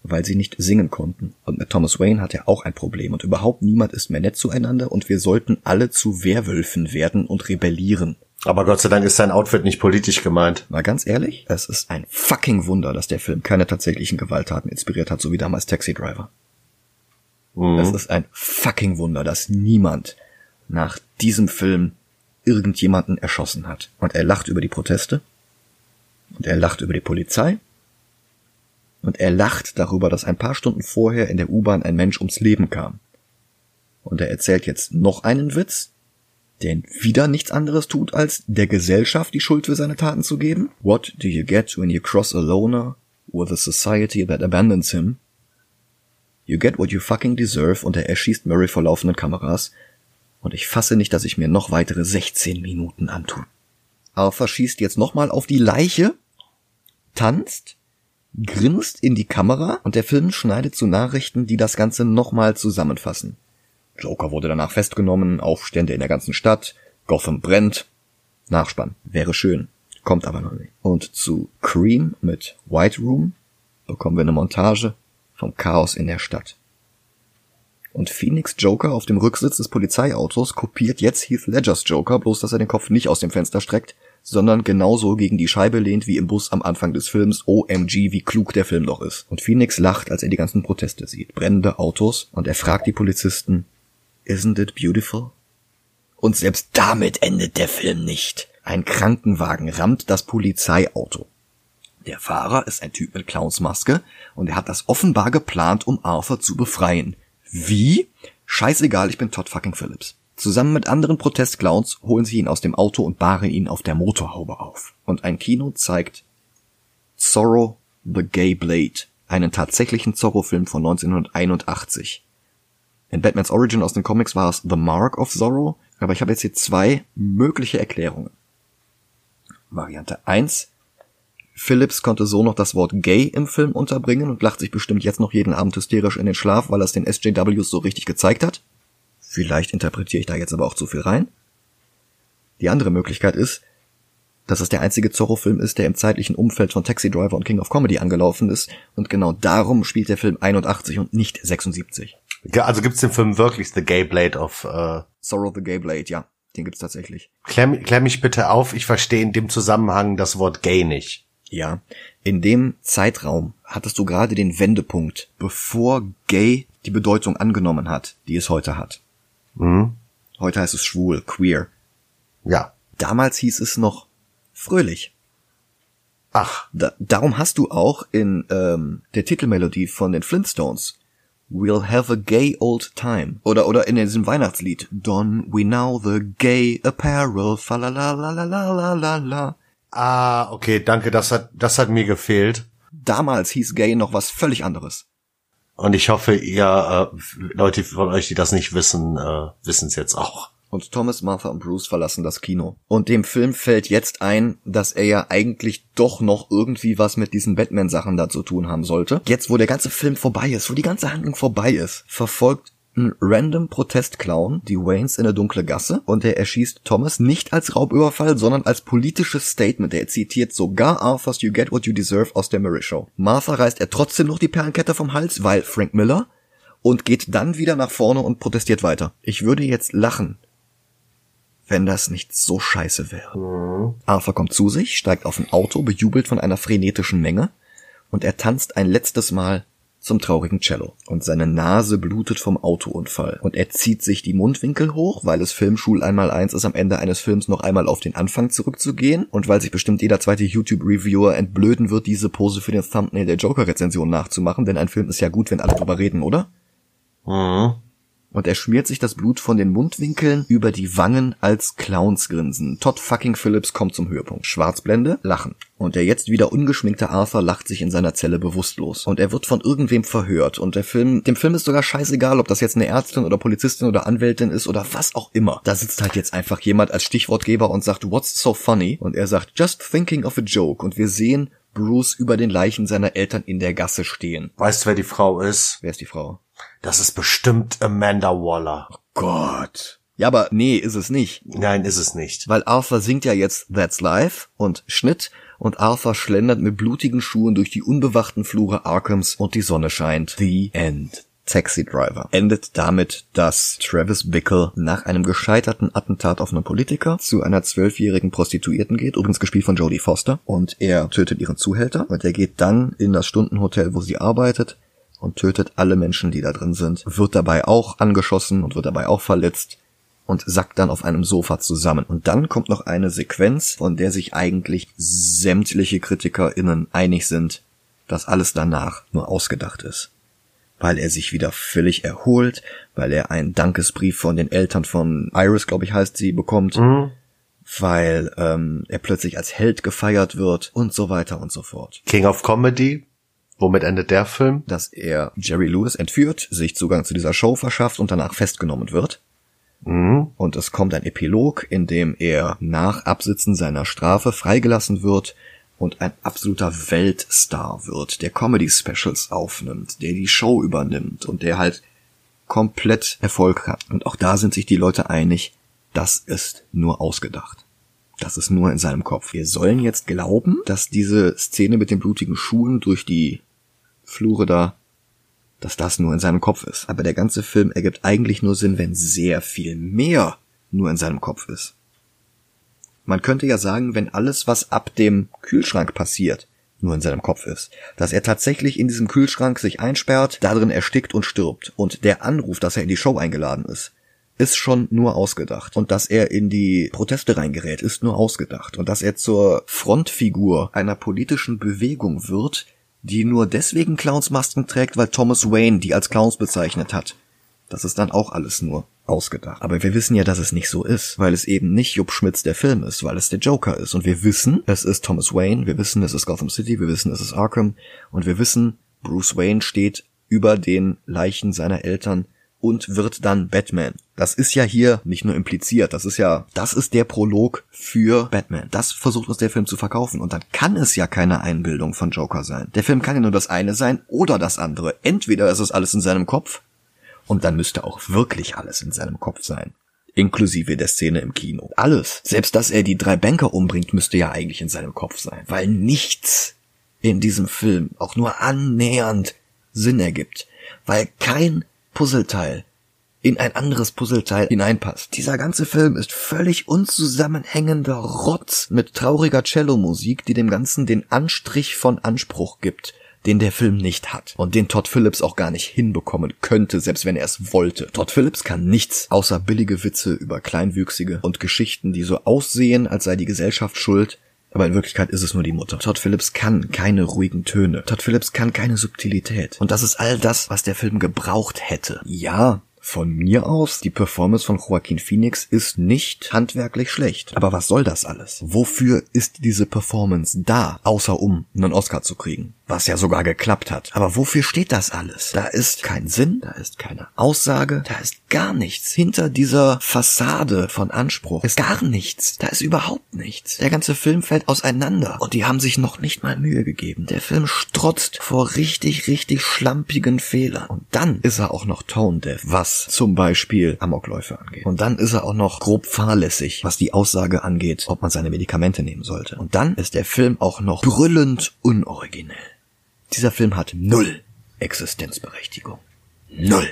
Speaker 1: Weil sie nicht singen konnten. Und mit Thomas Wayne hat er auch ein Problem. Und überhaupt niemand ist mehr nett zueinander und wir sollten alle zu Werwölfen werden und rebellieren.
Speaker 2: Aber Gott sei Dank ist sein Outfit nicht politisch gemeint.
Speaker 1: Mal ganz ehrlich, es ist ein fucking Wunder, dass der Film keine tatsächlichen Gewalttaten inspiriert hat, so wie damals Taxi Driver. Mhm. Es ist ein fucking Wunder, dass niemand nach diesem Film irgendjemanden erschossen hat. Und er lacht über die Proteste. Und er lacht über die Polizei. Und er lacht darüber, dass ein paar Stunden vorher in der U-Bahn ein Mensch ums Leben kam. Und er erzählt jetzt noch einen Witz, der wieder nichts anderes tut, als der Gesellschaft die Schuld für seine Taten zu geben. What do you get when you cross a loner with a society that abandons him? You get what you fucking deserve und er erschießt Murray vor laufenden Kameras. Und ich fasse nicht, dass ich mir noch weitere 16 Minuten antue. Arthur schießt jetzt nochmal auf die Leiche, tanzt, grinst in die Kamera und der Film schneidet zu Nachrichten, die das Ganze nochmal zusammenfassen. Joker wurde danach festgenommen, Aufstände in der ganzen Stadt, Gotham brennt. Nachspann. Wäre schön. Kommt aber noch nicht. Und zu Cream mit White Room bekommen wir eine Montage vom Chaos in der Stadt. Und Phoenix Joker auf dem Rücksitz des Polizeiautos kopiert jetzt Heath Ledgers Joker, bloß dass er den Kopf nicht aus dem Fenster streckt, sondern genauso gegen die Scheibe lehnt wie im Bus am Anfang des Films. OMG, wie klug der Film doch ist. Und Phoenix lacht, als er die ganzen Proteste sieht. Brennende Autos und er fragt die Polizisten, Isn't it beautiful? Und selbst damit endet der Film nicht. Ein Krankenwagen rammt das Polizeiauto. Der Fahrer ist ein Typ mit Clownsmaske und er hat das offenbar geplant, um Arthur zu befreien. Wie? Scheißegal, ich bin Todd fucking Phillips. Zusammen mit anderen Protestclowns holen sie ihn aus dem Auto und bahren ihn auf der Motorhaube auf. Und ein Kino zeigt Zorro the Gay Blade, einen tatsächlichen Zorro-Film von 1981. In Batmans Origin aus den Comics war es The Mark of Zorro, aber ich habe jetzt hier zwei mögliche Erklärungen. Variante 1 Phillips konnte so noch das Wort gay im Film unterbringen und lacht sich bestimmt jetzt noch jeden Abend hysterisch in den Schlaf, weil er es den SJWs so richtig gezeigt hat. Vielleicht interpretiere ich da jetzt aber auch zu viel rein. Die andere Möglichkeit ist, dass es der einzige Zorro-Film ist, der im zeitlichen Umfeld von Taxi Driver und King of Comedy angelaufen ist und genau darum spielt der Film 81 und nicht 76.
Speaker 2: Ja, also gibt's den Film wirklich The Gay Blade of
Speaker 1: äh Zorro the Gay Blade, ja. Den gibt's tatsächlich.
Speaker 2: Klär, klär mich bitte auf, ich verstehe in dem Zusammenhang das Wort gay nicht.
Speaker 1: Ja, in dem Zeitraum hattest du gerade den Wendepunkt, bevor gay die Bedeutung angenommen hat, die es heute hat. Mhm. Heute heißt es schwul, queer.
Speaker 2: Ja.
Speaker 1: Damals hieß es noch fröhlich.
Speaker 2: Ach.
Speaker 1: Da, darum hast du auch in ähm, der Titelmelodie von den Flintstones We'll have a gay old time. Oder, oder in diesem Weihnachtslied. Don we now the gay apparel. Fa la la la la la la la.
Speaker 2: Ah, okay, danke, das hat, das hat mir gefehlt.
Speaker 1: Damals hieß Gay noch was völlig anderes.
Speaker 2: Und ich hoffe, ihr äh, Leute von euch, die das nicht wissen, äh, wissen es jetzt auch.
Speaker 1: Und Thomas, Martha und Bruce verlassen das Kino. Und dem Film fällt jetzt ein, dass er ja eigentlich doch noch irgendwie was mit diesen Batman-Sachen da zu tun haben sollte. Jetzt, wo der ganze Film vorbei ist, wo die ganze Handlung vorbei ist, verfolgt ein random Protestclown die Waynes in eine dunkle Gasse und er erschießt Thomas nicht als Raubüberfall, sondern als politisches Statement. Er zitiert sogar Arthurs You Get What You Deserve aus der Murray Show. Martha reißt er trotzdem noch die Perlenkette vom Hals, weil Frank Miller und geht dann wieder nach vorne und protestiert weiter. Ich würde jetzt lachen, wenn das nicht so scheiße wäre. Mhm. Arthur kommt zu sich, steigt auf ein Auto, bejubelt von einer frenetischen Menge und er tanzt ein letztes Mal zum traurigen Cello. Und seine Nase blutet vom Autounfall. Und er zieht sich die Mundwinkel hoch, weil es Filmschul einmal eins ist, am Ende eines Films noch einmal auf den Anfang zurückzugehen. Und weil sich bestimmt jeder zweite YouTube-Reviewer entblöden wird, diese Pose für den Thumbnail der Joker-Rezension nachzumachen, denn ein Film ist ja gut, wenn alle drüber reden, oder?
Speaker 2: Mhm
Speaker 1: und er schmiert sich das Blut von den Mundwinkeln über die Wangen als Clownsgrinsen. Todd fucking Phillips kommt zum Höhepunkt. Schwarzblende, Lachen. Und der jetzt wieder ungeschminkte Arthur lacht sich in seiner Zelle bewusstlos. Und er wird von irgendwem verhört. Und der Film, dem Film ist sogar scheißegal, ob das jetzt eine Ärztin oder Polizistin oder Anwältin ist oder was auch immer. Da sitzt halt jetzt einfach jemand als Stichwortgeber und sagt, what's so funny? Und er sagt, just thinking of a joke. Und wir sehen Bruce über den Leichen seiner Eltern in der Gasse stehen.
Speaker 2: Weißt du, wer die Frau ist?
Speaker 1: Wer ist die Frau?
Speaker 2: Das ist bestimmt Amanda Waller.
Speaker 1: Gott. Ja, aber nee, ist es nicht.
Speaker 2: Nein, ist es nicht.
Speaker 1: Weil Arthur singt ja jetzt That's Life und Schnitt und Arthur schlendert mit blutigen Schuhen durch die unbewachten Flure Arkhams und die Sonne scheint. The End. Taxi Driver endet damit, dass Travis Bickle nach einem gescheiterten Attentat auf einen Politiker zu einer zwölfjährigen Prostituierten geht, übrigens gespielt von Jodie Foster, und er tötet ihren Zuhälter und er geht dann in das Stundenhotel, wo sie arbeitet und tötet alle Menschen, die da drin sind, wird dabei auch angeschossen und wird dabei auch verletzt und sackt dann auf einem Sofa zusammen. Und dann kommt noch eine Sequenz, von der sich eigentlich sämtliche KritikerInnen einig sind, dass alles danach nur ausgedacht ist. Weil er sich wieder völlig erholt, weil er einen Dankesbrief von den Eltern von Iris, glaube ich, heißt sie, bekommt, mhm. weil ähm, er plötzlich als Held gefeiert wird und so weiter und so fort.
Speaker 2: King of Comedy, Womit endet der Film?
Speaker 1: Dass er Jerry Lewis entführt, sich Zugang zu dieser Show verschafft und danach festgenommen wird. Mhm. Und es kommt ein Epilog, in dem er nach Absitzen seiner Strafe freigelassen wird und ein absoluter Weltstar wird, der Comedy Specials aufnimmt, der die Show übernimmt und der halt komplett Erfolg hat. Und auch da sind sich die Leute einig, das ist nur ausgedacht. Das ist nur in seinem Kopf. Wir sollen jetzt glauben, dass diese Szene mit den blutigen Schuhen durch die Flure da dass das nur in seinem Kopf ist. Aber der ganze Film ergibt eigentlich nur Sinn, wenn sehr viel mehr nur in seinem Kopf ist. Man könnte ja sagen, wenn alles, was ab dem Kühlschrank passiert, nur in seinem Kopf ist, dass er tatsächlich in diesem Kühlschrank sich einsperrt, darin erstickt und stirbt und der Anruf, dass er in die Show eingeladen ist, ist schon nur ausgedacht. Und dass er in die Proteste reingerät, ist nur ausgedacht. Und dass er zur Frontfigur einer politischen Bewegung wird, die nur deswegen Clownsmasken trägt, weil Thomas Wayne die als Clowns bezeichnet hat. Das ist dann auch alles nur ausgedacht. Aber wir wissen ja, dass es nicht so ist, weil es eben nicht Jupp Schmitz der Film ist, weil es der Joker ist. Und wir wissen, es ist Thomas Wayne, wir wissen, es ist Gotham City, wir wissen, es ist Arkham und wir wissen, Bruce Wayne steht über den Leichen seiner Eltern und wird dann Batman. Das ist ja hier nicht nur impliziert, das ist ja, das ist der Prolog für Batman. Das versucht uns der Film zu verkaufen und dann kann es ja keine Einbildung von Joker sein. Der Film kann ja nur das eine sein oder das andere. Entweder ist es alles in seinem Kopf und dann müsste auch wirklich alles in seinem Kopf sein. Inklusive der Szene im Kino. Alles. Selbst dass er die drei Banker umbringt, müsste ja eigentlich in seinem Kopf sein. Weil nichts in diesem Film auch nur annähernd Sinn ergibt. Weil kein Puzzleteil in ein anderes Puzzleteil hineinpasst. Dieser ganze Film ist völlig unzusammenhängender Rotz mit trauriger Cello-Musik, die dem Ganzen den Anstrich von Anspruch gibt, den der Film nicht hat und den Todd Phillips auch gar nicht hinbekommen könnte, selbst wenn er es wollte. Todd Phillips kann nichts außer billige Witze über Kleinwüchsige und Geschichten, die so aussehen, als sei die Gesellschaft schuld, aber in Wirklichkeit ist es nur die Mutter. Todd Phillips kann keine ruhigen Töne. Todd Phillips kann keine Subtilität. Und das ist all das, was der Film gebraucht hätte. Ja, von mir aus, die Performance von Joaquin Phoenix ist nicht handwerklich schlecht. Aber was soll das alles? Wofür ist diese Performance da, außer um einen Oscar zu kriegen? Was ja sogar geklappt hat. Aber wofür steht das alles? Da ist kein Sinn, da ist keine Aussage, da ist gar nichts. Hinter dieser Fassade von Anspruch ist gar nichts. Da ist überhaupt nichts. Der ganze Film fällt auseinander. Und die haben sich noch nicht mal Mühe gegeben. Der Film strotzt vor richtig, richtig schlampigen Fehlern. Und dann ist er auch noch tone deaf, was zum Beispiel Amokläufe angeht. Und dann ist er auch noch grob fahrlässig, was die Aussage angeht, ob man seine Medikamente nehmen sollte. Und dann ist der Film auch noch brüllend unoriginell. Dieser Film hat null Existenzberechtigung. Null.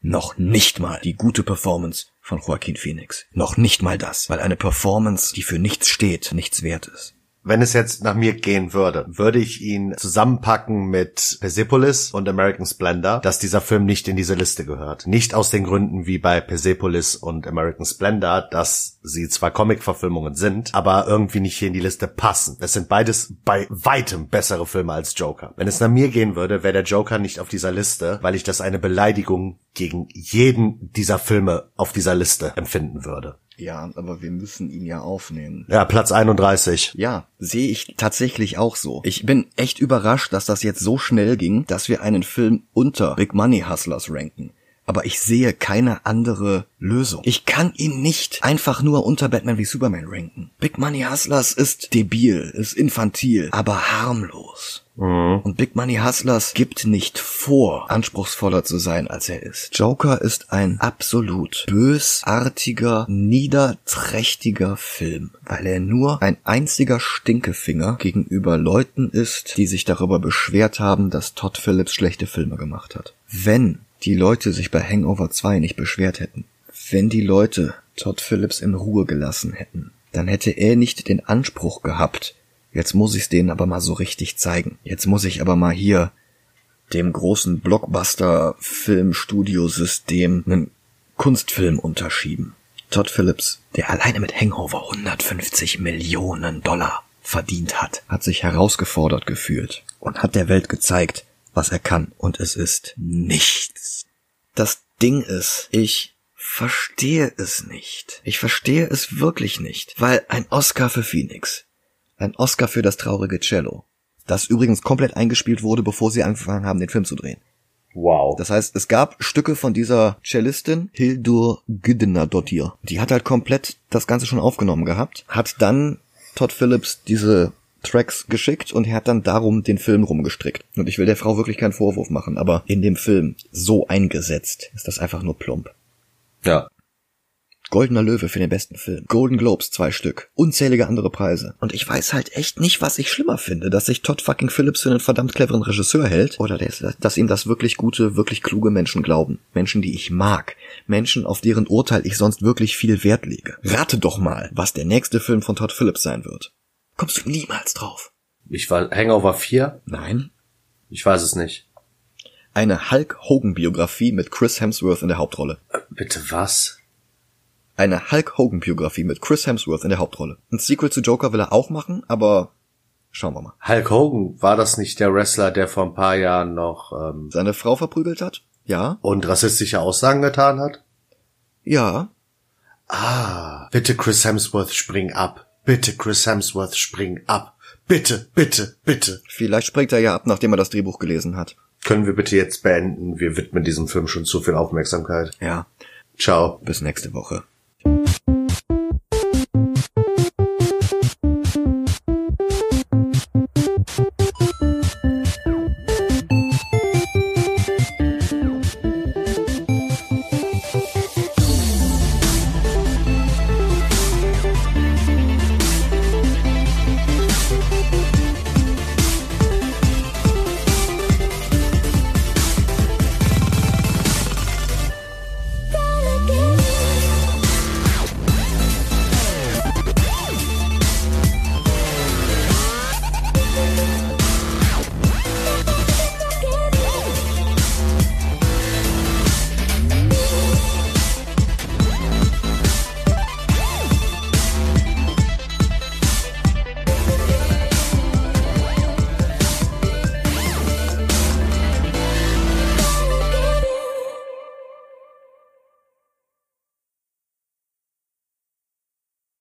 Speaker 1: Noch nicht mal die gute Performance von Joaquin Phoenix. Noch nicht mal das, weil eine Performance, die für nichts steht, nichts wert ist.
Speaker 2: Wenn es jetzt nach mir gehen würde, würde ich ihn zusammenpacken mit Persepolis und American Splendor, dass dieser Film nicht in diese Liste gehört. Nicht aus den Gründen wie bei Persepolis und American Splendor, dass sie zwar Comic-Verfilmungen sind, aber irgendwie nicht hier in die Liste passen. Es sind beides bei weitem bessere Filme als Joker. Wenn es nach mir gehen würde, wäre der Joker nicht auf dieser Liste, weil ich das eine Beleidigung gegen jeden dieser Filme auf dieser Liste empfinden würde.
Speaker 1: Ja, aber wir müssen ihn ja aufnehmen.
Speaker 2: Ja, Platz 31.
Speaker 1: Ja, sehe ich tatsächlich auch so. Ich bin echt überrascht, dass das jetzt so schnell ging, dass wir einen Film unter Big Money Hustlers ranken. aber ich sehe keine andere Lösung. Ich kann ihn nicht einfach nur unter Batman wie Superman ranken. Big Money Hustlers ist debil, ist infantil, aber harmlos.
Speaker 2: Mhm.
Speaker 1: Und Big Money Hustlers gibt nicht vor, anspruchsvoller zu sein, als er ist. Joker ist ein absolut bösartiger, niederträchtiger Film, weil er nur ein einziger Stinkefinger gegenüber Leuten ist, die sich darüber beschwert haben, dass Todd Phillips schlechte Filme gemacht hat. Wenn die Leute sich bei Hangover 2 nicht beschwert hätten, wenn die Leute Todd Phillips in Ruhe gelassen hätten, dann hätte er nicht den Anspruch gehabt, Jetzt muss ich's denen aber mal so richtig zeigen. Jetzt muss ich aber mal hier dem großen Blockbuster-Filmstudiosystem einen Kunstfilm unterschieben. Todd Phillips, der alleine mit Hangover 150 Millionen Dollar verdient hat, hat sich herausgefordert gefühlt und hat der Welt gezeigt, was er kann. Und es ist nichts. Das Ding ist, ich verstehe es nicht. Ich verstehe es wirklich nicht, weil ein Oscar für Phoenix, ein Oscar für das traurige Cello. Das übrigens komplett eingespielt wurde, bevor sie angefangen haben, den Film zu drehen.
Speaker 2: Wow.
Speaker 1: Das heißt, es gab Stücke von dieser Cellistin, Hildur Güdenadottir. Die hat halt komplett das Ganze schon aufgenommen gehabt, hat dann Todd Phillips diese Tracks geschickt und er hat dann darum den Film rumgestrickt. Und ich will der Frau wirklich keinen Vorwurf machen, aber in dem Film so eingesetzt ist das einfach nur plump.
Speaker 2: Ja.
Speaker 1: Goldener Löwe für den besten Film. Golden Globes zwei Stück. Unzählige andere Preise. Und ich weiß halt echt nicht, was ich schlimmer finde, dass sich Todd fucking Phillips für einen verdammt cleveren Regisseur hält oder dass, dass ihm das wirklich gute, wirklich kluge Menschen glauben. Menschen, die ich mag. Menschen, auf deren Urteil ich sonst wirklich viel Wert lege. Rate doch mal, was der nächste Film von Todd Phillips sein wird. Kommst du niemals drauf?
Speaker 2: Ich war Hangover 4?
Speaker 1: Nein.
Speaker 2: Ich weiß es nicht.
Speaker 1: Eine Hulk Hogan Biografie mit Chris Hemsworth in der Hauptrolle.
Speaker 2: Äh, Bitte was?
Speaker 1: Eine Hulk Hogan Biografie mit Chris Hemsworth in der Hauptrolle. Ein Sequel zu Joker will er auch machen, aber schauen wir mal.
Speaker 2: Hulk Hogan, war das nicht der Wrestler, der vor ein paar Jahren noch ähm,
Speaker 1: Seine Frau verprügelt hat? Ja.
Speaker 2: und rassistische Aussagen getan hat?
Speaker 1: Ja.
Speaker 2: Ah, bitte Chris Hemsworth, spring ab. Bitte Chris Hemsworth, spring ab. Bitte, bitte, bitte.
Speaker 1: Vielleicht springt er ja ab, nachdem er das Drehbuch gelesen hat.
Speaker 2: Können wir bitte jetzt beenden? Wir widmen diesem Film schon zu viel Aufmerksamkeit.
Speaker 1: Ja.
Speaker 2: Ciao.
Speaker 1: Bis nächste Woche.